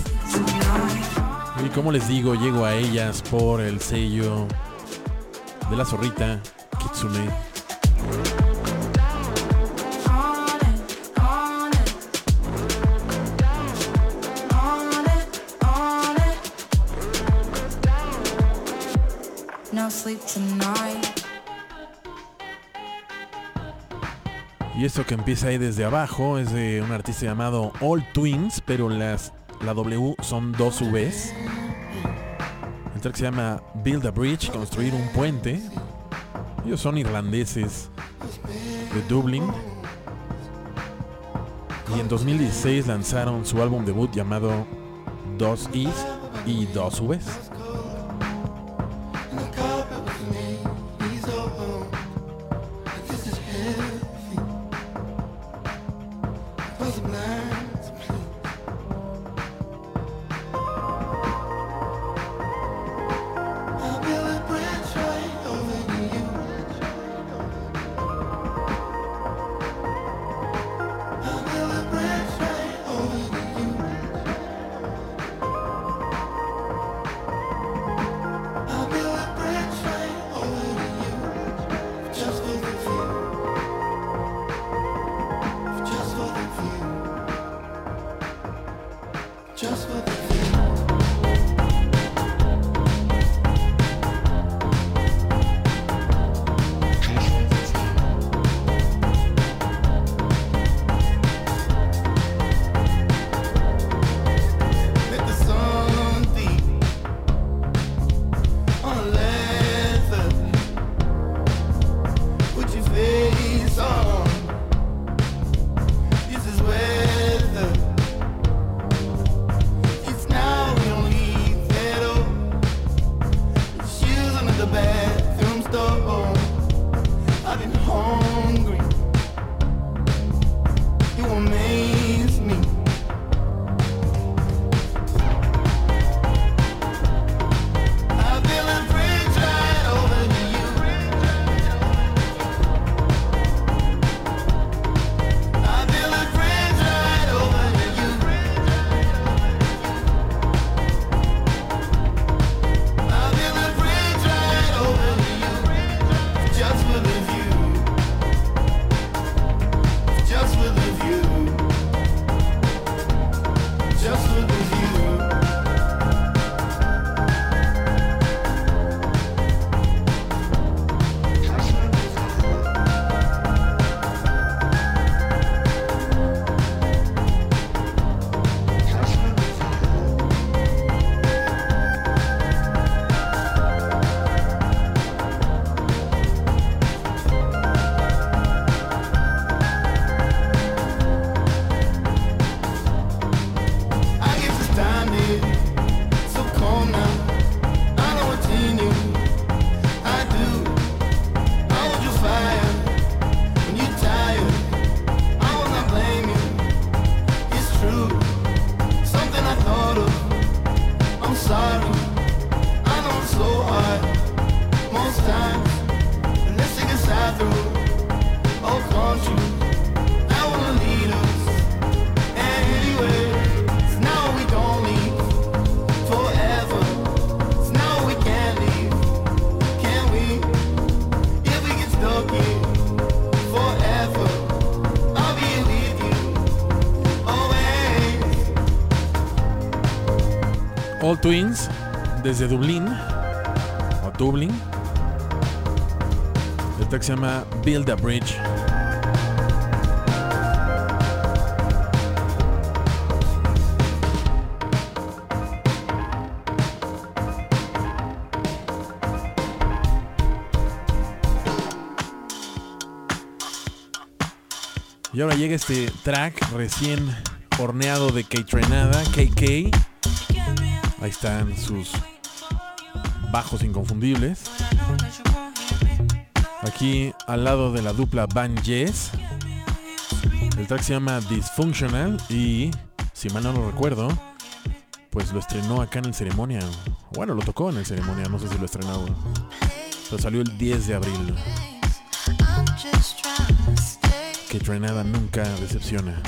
Y como les digo, llego a ellas por el sello de la zorrita Kitsune. Esto que empieza ahí desde abajo es de un artista llamado All Twins, pero las, la W son dos Vs. El track se llama Build a Bridge, construir un puente. Ellos son irlandeses de Dublín. Y en 2016 lanzaron su álbum debut llamado Dos Is y Dos Vs. desde Dublín o Dublín. El track se llama Build a Bridge. Y ahora llega este track recién horneado de K-Trenada, KK. Ahí están sus bajos inconfundibles. Aquí al lado de la dupla Van Yes. El track se llama Dysfunctional y, si mal no lo recuerdo, pues lo estrenó acá en el ceremonia. Bueno, lo tocó en el ceremonia, no sé si lo estrenó. Pero salió el 10 de abril. Que Trenada nunca decepciona.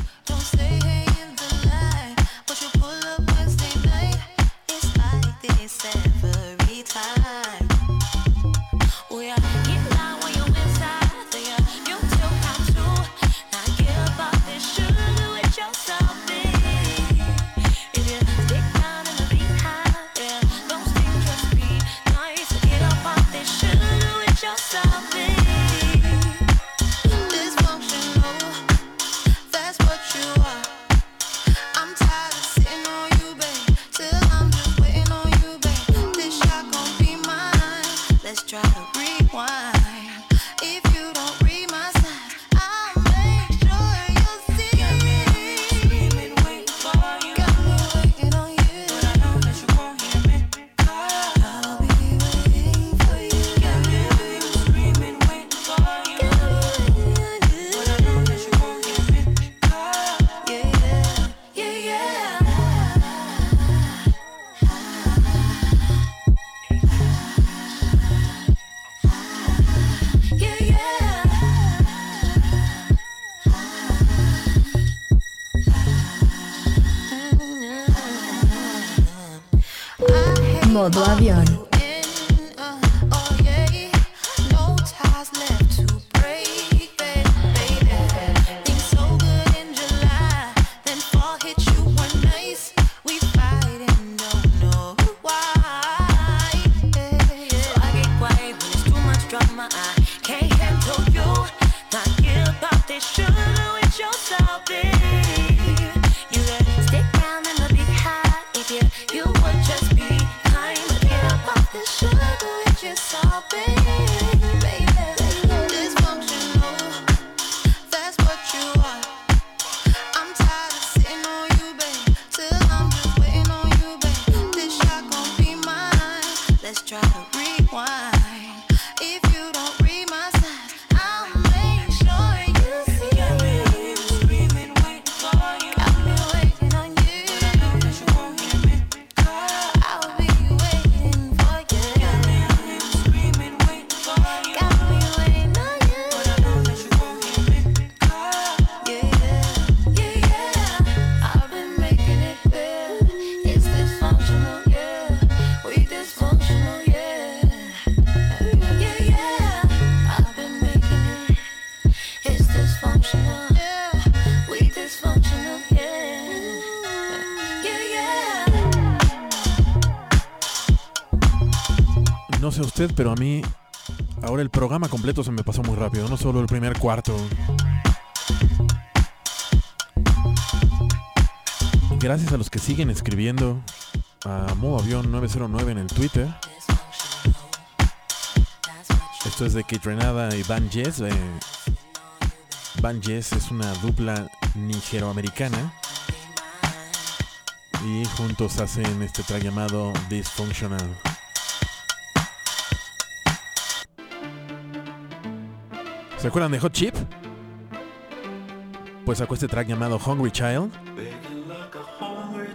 pero a mí ahora el programa completo se me pasó muy rápido, no solo el primer cuarto. Gracias a los que siguen escribiendo a Modavión 909 en el Twitter. Esto es de Kate Renada y Van Jess. Eh, Van Jess es una dupla nigeroamericana. Y juntos hacen este track llamado Dysfunctional. ¿Se acuerdan de Hot Chip? Pues sacó este track llamado Hungry Child,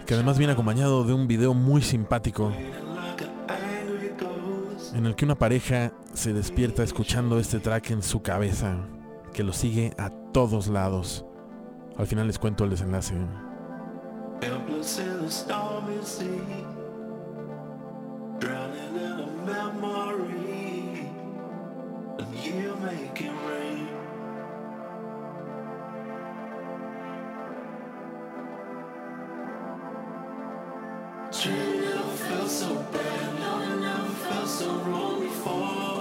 que además viene acompañado de un video muy simpático en el que una pareja se despierta escuchando este track en su cabeza, que lo sigue a todos lados. Al final les cuento el desenlace. True, never felt so bad, no, I never felt so wrong before.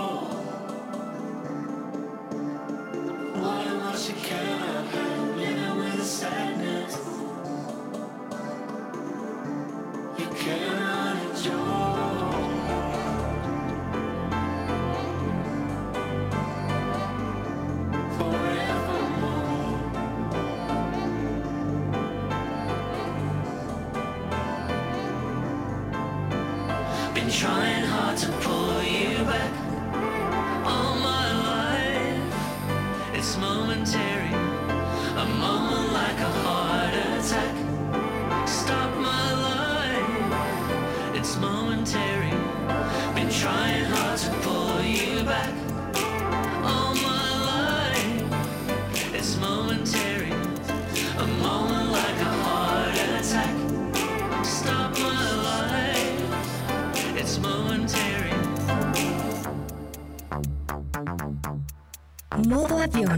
Modo avión.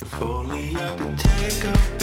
If only I could take a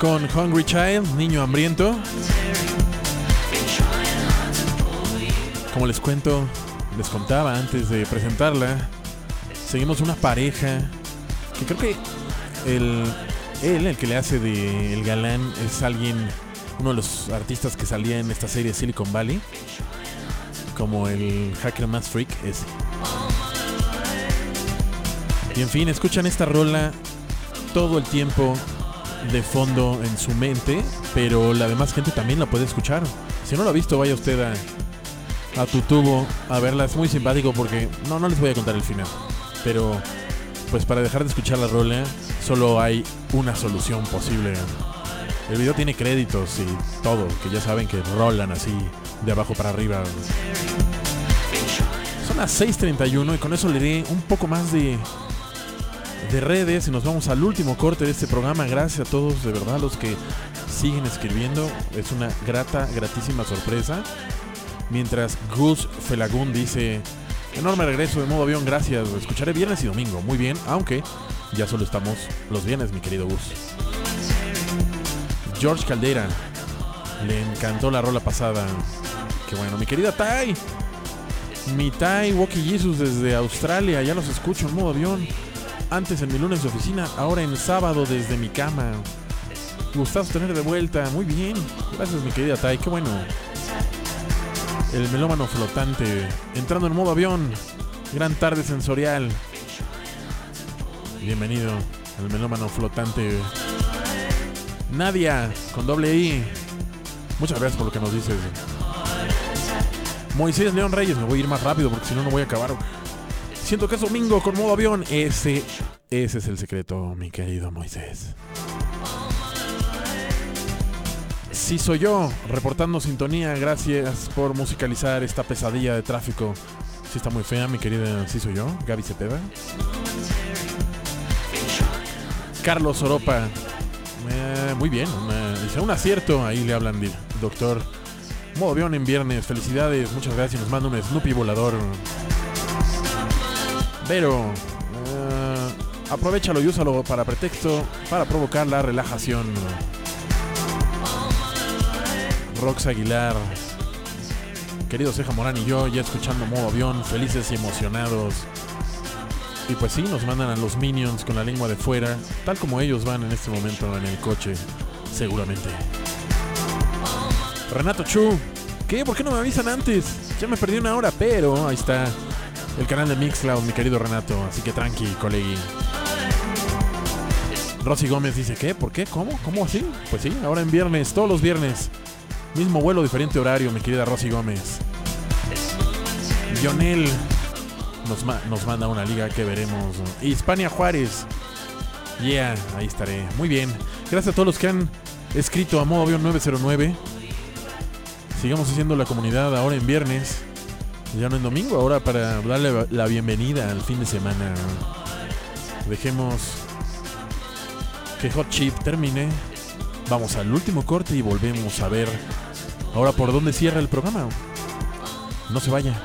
Con Hungry Child, niño hambriento. Como les cuento, les contaba antes de presentarla, seguimos una pareja que creo que el, él, el que le hace de el galán, es alguien, uno de los artistas que salía en esta serie Silicon Valley, como el hacker más freak es. Y en fin, escuchan esta rola todo el tiempo de fondo en su mente, pero la demás gente también la puede escuchar. Si no lo ha visto, vaya usted a, a tu tubo a verla. Es muy simpático porque no, no les voy a contar el final. Pero pues para dejar de escuchar la rola, solo hay una solución posible. El video tiene créditos y todo, que ya saben que rolan así de abajo para arriba. Son las 6.31 y con eso le diré un poco más de, de redes y nos vamos al último corte de este programa. Gracias a todos, de verdad, los que siguen escribiendo. Es una grata, gratísima sorpresa. Mientras Gus Felagún dice, enorme regreso de modo avión, gracias. Escucharé viernes y domingo. Muy bien, aunque ya solo estamos los viernes, mi querido Gus. George Caldera, le encantó la rola pasada. Qué bueno, mi querida Tai. Mi Tai Walkie Jesus desde Australia, ya los escucho en modo avión. Antes en mi lunes de oficina, ahora en sábado desde mi cama. Gustazo tener de vuelta, muy bien. Gracias mi querida Tai, qué bueno. El melómano flotante, entrando en modo avión. Gran tarde sensorial. Bienvenido al melómano flotante. Nadia, con doble I. Muchas gracias por lo que nos dices. Moisés León Reyes, me voy a ir más rápido porque si no, no voy a acabar. Siento que es domingo con modo avión. Ese, ese es el secreto, mi querido Moisés. Sí soy yo, reportando sintonía. Gracias por musicalizar esta pesadilla de tráfico. Sí está muy fea, mi querida. Sí soy yo, Gaby Cepeda. Carlos Oropa. Eh, muy bien, una- dice un acierto. Ahí le hablan, doctor. Modo avión en viernes. Felicidades, muchas gracias. Nos manda un Snoopy volador. Pero eh, aprovechalo y úsalo para pretexto para provocar la relajación. Rox Aguilar, querido Ceja Morán y yo, ya escuchando modo avión, felices y emocionados. Y pues sí, nos mandan a los minions con la lengua de fuera, tal como ellos van en este momento en el coche, seguramente. Renato Chu, ¿qué? ¿Por qué no me avisan antes? Ya me perdí una hora, pero ahí está el canal de Mixcloud, mi querido Renato, así que tranqui, colegui. Rosy Gómez dice, ¿qué? ¿Por qué? ¿Cómo? ¿Cómo así? Pues sí, ahora en viernes, todos los viernes. Mismo vuelo, diferente horario, mi querida Rosy Gómez. Lionel nos, ma- nos manda una liga que veremos. Hispania Juárez. Yeah, ahí estaré. Muy bien. Gracias a todos los que han escrito a modo avión 909. Sigamos haciendo la comunidad ahora en viernes. Ya no en domingo, ahora para darle la bienvenida al fin de semana. Dejemos que Hot Chip termine. Vamos al último corte y volvemos a ver ahora por dónde cierra el programa. No se vaya.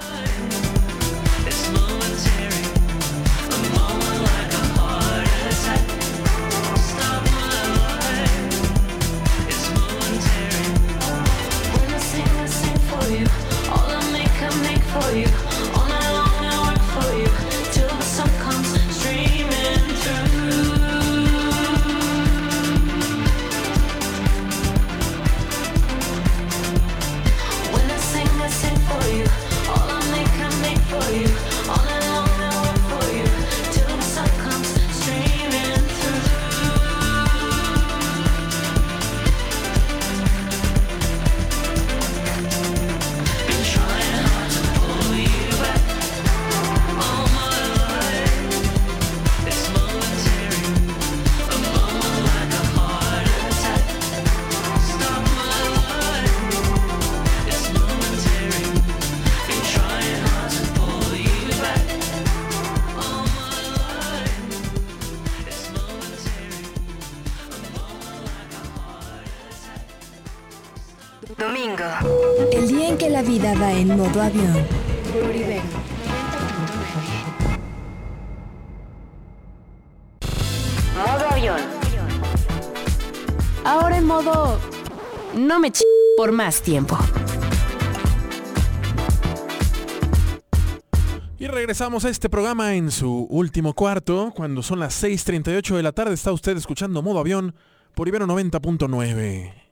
Va en modo avión. Por Ibero. Modo avión. Ahora en modo... No me ch... por más tiempo. Y regresamos a este programa en su último cuarto, cuando son las 6.38 de la tarde. Está usted escuchando Modo Avión por Ibero 90.9.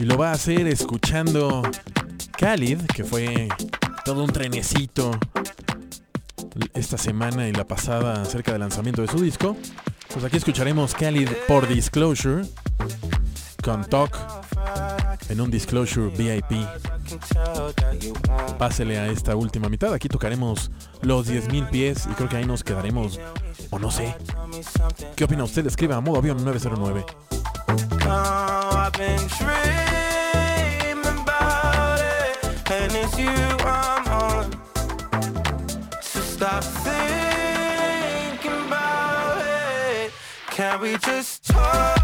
Y lo va a hacer escuchando Khalid, que fue todo un trenecito esta semana y la pasada acerca del lanzamiento de su disco. Pues aquí escucharemos Khalid por Disclosure con Talk en un Disclosure VIP. Pásele a esta última mitad. Aquí tocaremos los 10.000 pies y creo que ahí nos quedaremos. O no sé. ¿Qué opina usted? Escriba a modo avión 909. I've been dreaming about it, and it's you I'm on. So stop thinking about it. Can we just talk?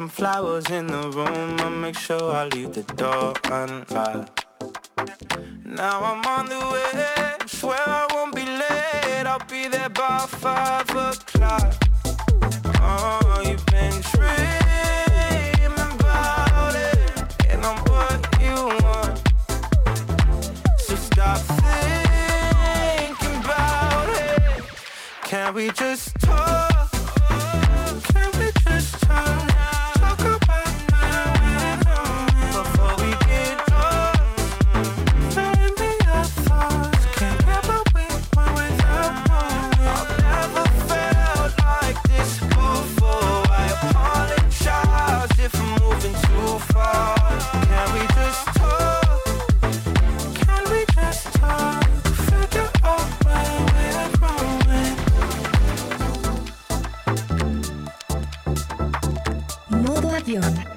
Some flowers in the room. I make sure I leave the door unlocked. Now I'm on the way. Swear I won't be late. I'll be there by five o'clock. Oh, you've been dreaming we just talk? Avión.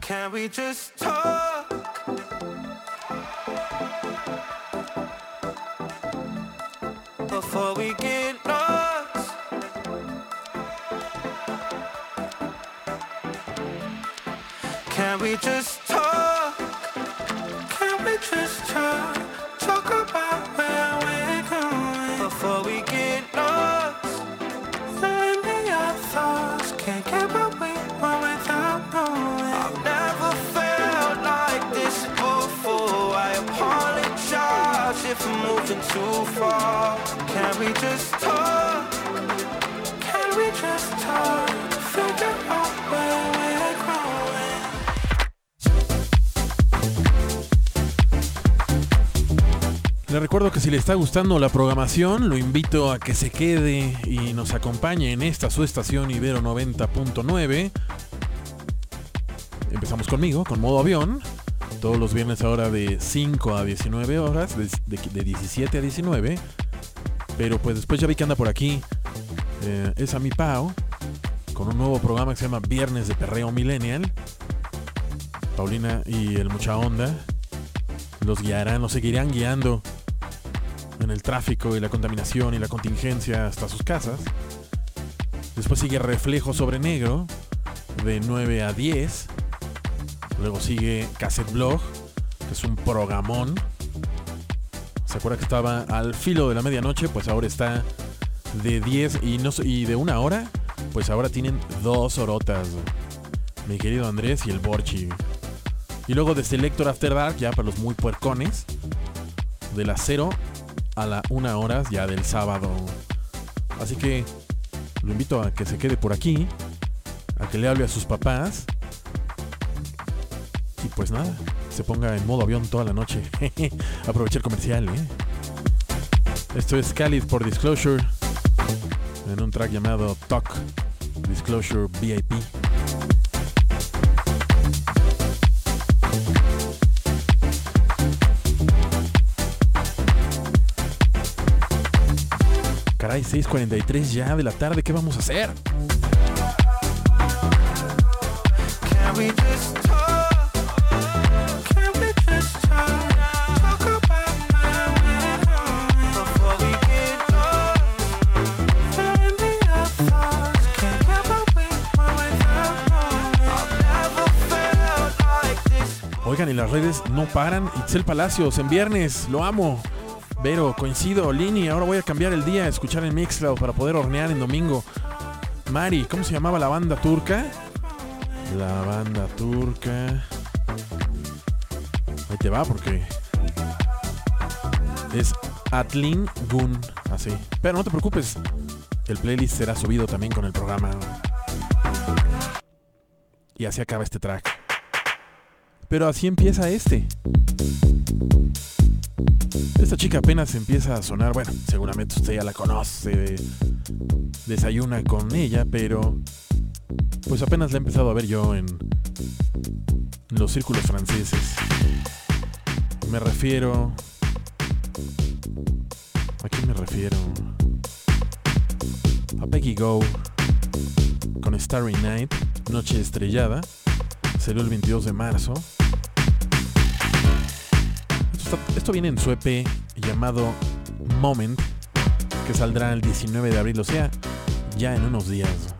Can we just talk? Before we get lost. Can we just talk? Can we just talk? Talk about where we're going before we get lost. Me your thoughts. Can't get what we want without knowing. I've never felt like this before. I apologize if I'm moving too far. We. Le recuerdo que si le está gustando la programación, lo invito a que se quede y nos acompañe en esta su estación Ibero 90.9. Empezamos conmigo, con modo avión. Todos los viernes ahora de 5 a 19 horas, de, de- de 17 a 19. Pero pues después ya vi que anda por aquí. eh, es a mi Pau, con un nuevo programa que se llama Viernes de Perreo Millennial. Paulina y el Mucha Onda los guiarán, los seguirán guiando en el tráfico y la contaminación y la contingencia hasta sus casas. Después sigue Reflejo sobre Negro de 9 a 10. Luego sigue Cassette Blog, que es un programón. ¿Se acuerda que estaba al filo de la medianoche? Pues ahora está de 10 y, no, y de una hora. Pues ahora tienen dos horotas. Mi querido Andrés y el Borchi. Y luego de Selector After Dark, ya para los muy puercones. De las 0 a la 1 horas ya del sábado. Así que lo invito a que se quede por aquí. A que le hable a sus papás. Y pues nada, se ponga en modo avión toda la noche. Aprovecha el comercial, ¿eh? Esto es Khalid por Disclosure. En un track llamado Talk Disclosure VIP. Caray, 6.43 ya de la tarde, ¿qué vamos a hacer? Las redes no paran. Itzel Palacios en viernes, lo amo. Vero, coincido. Lini, ahora voy a cambiar el día, escuchar en Mixcloud para poder hornear en domingo. Mari, ¿cómo se llamaba la banda turca? La banda turca. Ahí te va porque es Atlin Gun, así. Pero no te preocupes, el playlist será subido también con el programa. Y así acaba este track. Pero así empieza este. Esta chica apenas empieza a sonar, bueno, seguramente usted ya la conoce, desayuna con ella, pero pues apenas la he empezado a ver yo en los círculos franceses. Me refiero... ¿A quién me refiero? A Peggy Go con Starry Night, Noche Estrellada. Salió el 22 de marzo. Esto, viene en su EP llamado Moment, que saldrá el 19 de abril, o sea, ya en unos días.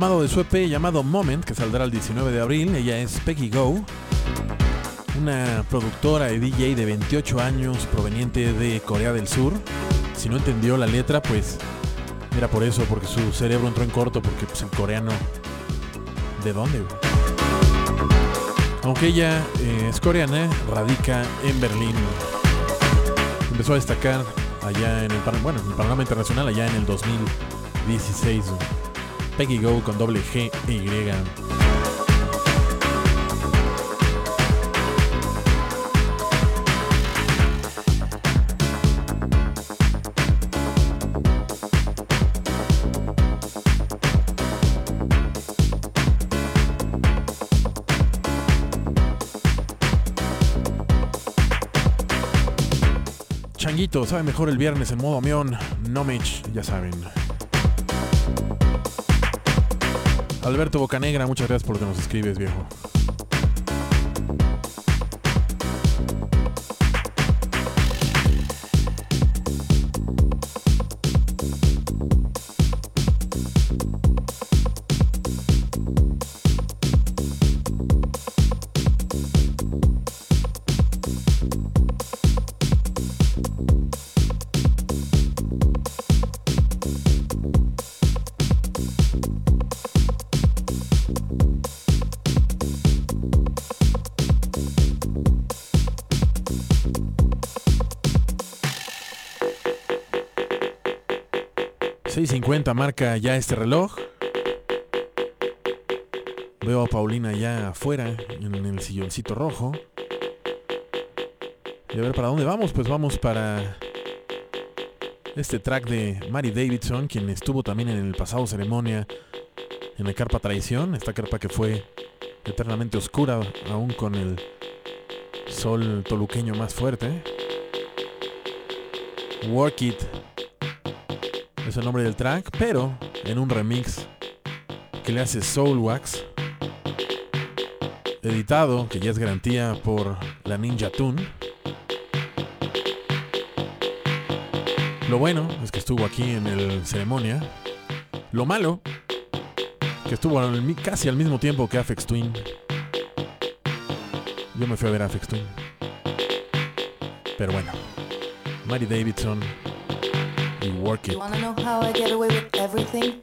Tomado de su EP llamado Moment, que saldrá el 19 de abril, ella es Peggy Go, una productora y DJ de 28 años proveniente de Corea del Sur. Si no entendió la letra, pues era por eso, porque su cerebro entró en corto, porque pues el coreano... ¿De dónde? Aunque ella eh, es coreana, radica en Berlín. Empezó a destacar allá en el, bueno, en el panorama internacional allá en el 2016. Peggy Go con doble G e Y. Changuito, sabe mejor el viernes en modo avión. No Mitch, ya saben. Alberto Bocanegra, muchas gracias por que nos escribes, viejo. ...6.50 marca ya este reloj... Veo a Paulina ya afuera... ...en el silloncito rojo... Y a ver para dónde vamos, pues vamos para... Este track de Mary Davidson... ...quien estuvo también en el pasado ceremonia... ...en la carpa traición... ...esta carpa que fue eternamente oscura... ...aún con el sol toluqueño más fuerte... Work It es el nombre del track, pero en un remix que le hace Soulwax, editado, que ya es garantía por la Ninja Tune. Lo bueno es que estuvo aquí en el ceremonia. Lo malo, que estuvo casi al mismo tiempo que Afex Twin. Yo me fui a ver a Twin. Pero bueno, Mary Davidson y Work It. You wanna know how I get away with everything?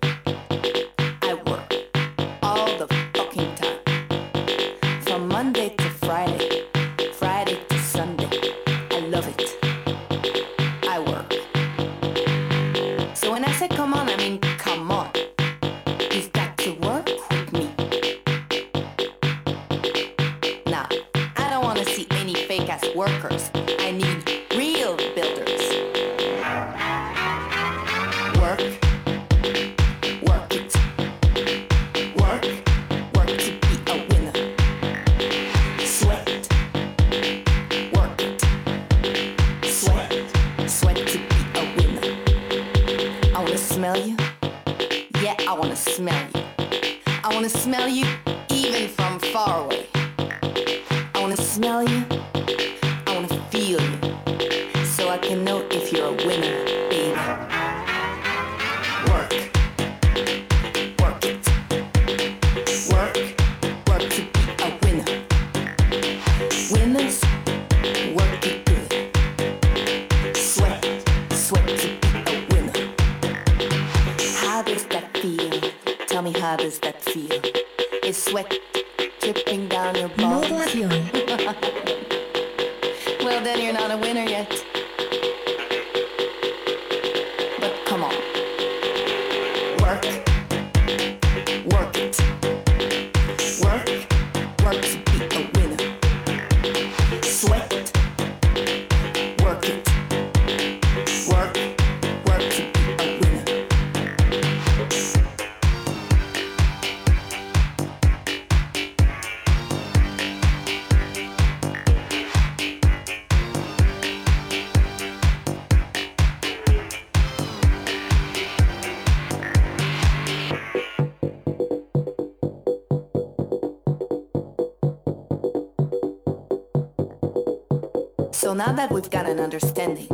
Now that we've got an understanding,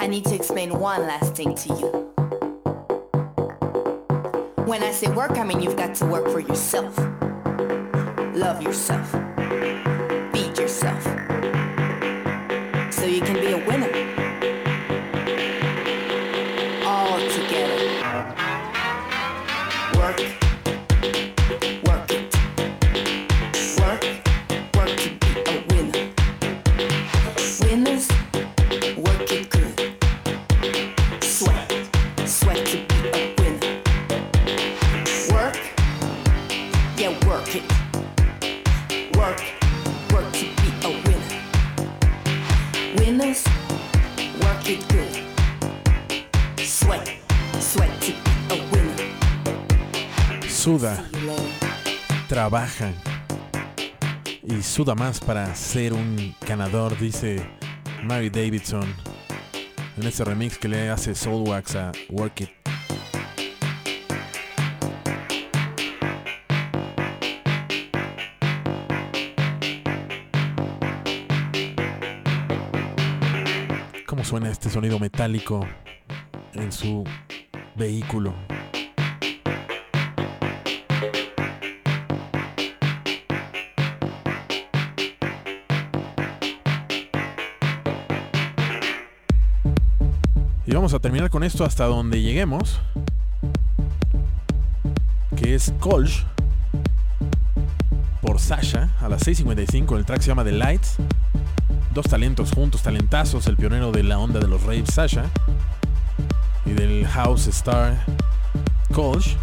I need to explain one last thing to you. When I say work, I mean you've got to work for yourself. Love yourself. Suda más para ser un ganador, dice Mary Davidson en ese remix que le hace Soulwax a Work It. ¿Cómo suena este sonido metálico en su vehículo? Vamos a terminar con esto hasta donde lleguemos. Que es Kolsch. Por Sasha. A las 6.55. El track se llama The Lights. Dos talentos juntos, talentazos. El pionero de la onda de los raves, Sasha. Y del House Star, Kolsch.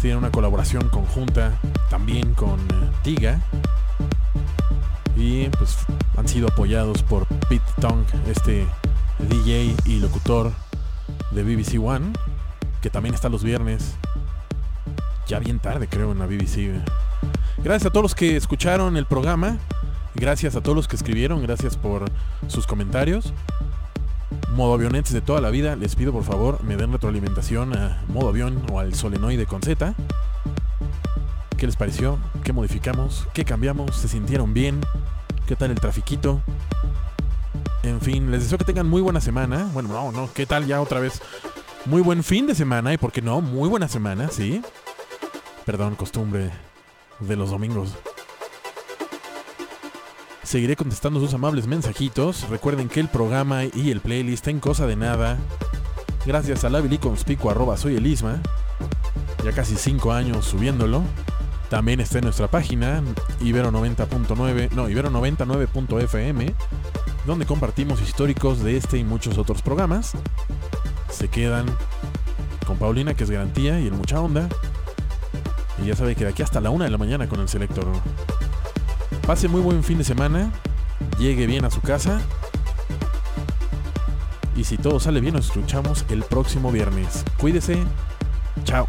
Tiene una colaboración conjunta también con eh, Tiga. Y pues han sido apoyados por Pete Tong, este DJ y locutor de BBC One, que también está los viernes, ya bien tarde creo en la BBC. Gracias a todos los que escucharon el programa, gracias a todos los que escribieron, gracias por sus comentarios. Modo avionetes de toda la vida, les pido por favor me den retroalimentación a modo avión o al solenoide con Z. ¿Qué les pareció? ¿Qué modificamos? ¿Qué cambiamos? ¿Se sintieron bien? ¿Qué tal el trafiquito? En fin, les deseo que tengan muy buena semana. Bueno, no, no, ¿qué tal ya otra vez? Muy buen fin de semana y, ¿por qué no? Muy buena semana, ¿sí? Perdón, costumbre de los domingos. Seguiré contestando sus amables mensajitos. Recuerden que el programa y el playlist en cosa de nada. Gracias a la conspicuo arroba soy el Isma. Ya casi 5 años subiéndolo. También está en nuestra página ibero90.9, no, ibero99.fm, donde compartimos históricos de este y muchos otros programas. Se quedan con Paulina, que es garantía, y el mucha onda. Y ya sabe que de aquí hasta la una de la mañana con el selector. Pase muy buen fin de semana, llegue bien a su casa. Y si todo sale bien, nos escuchamos el próximo viernes. Cuídese. Chao.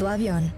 Modo avión.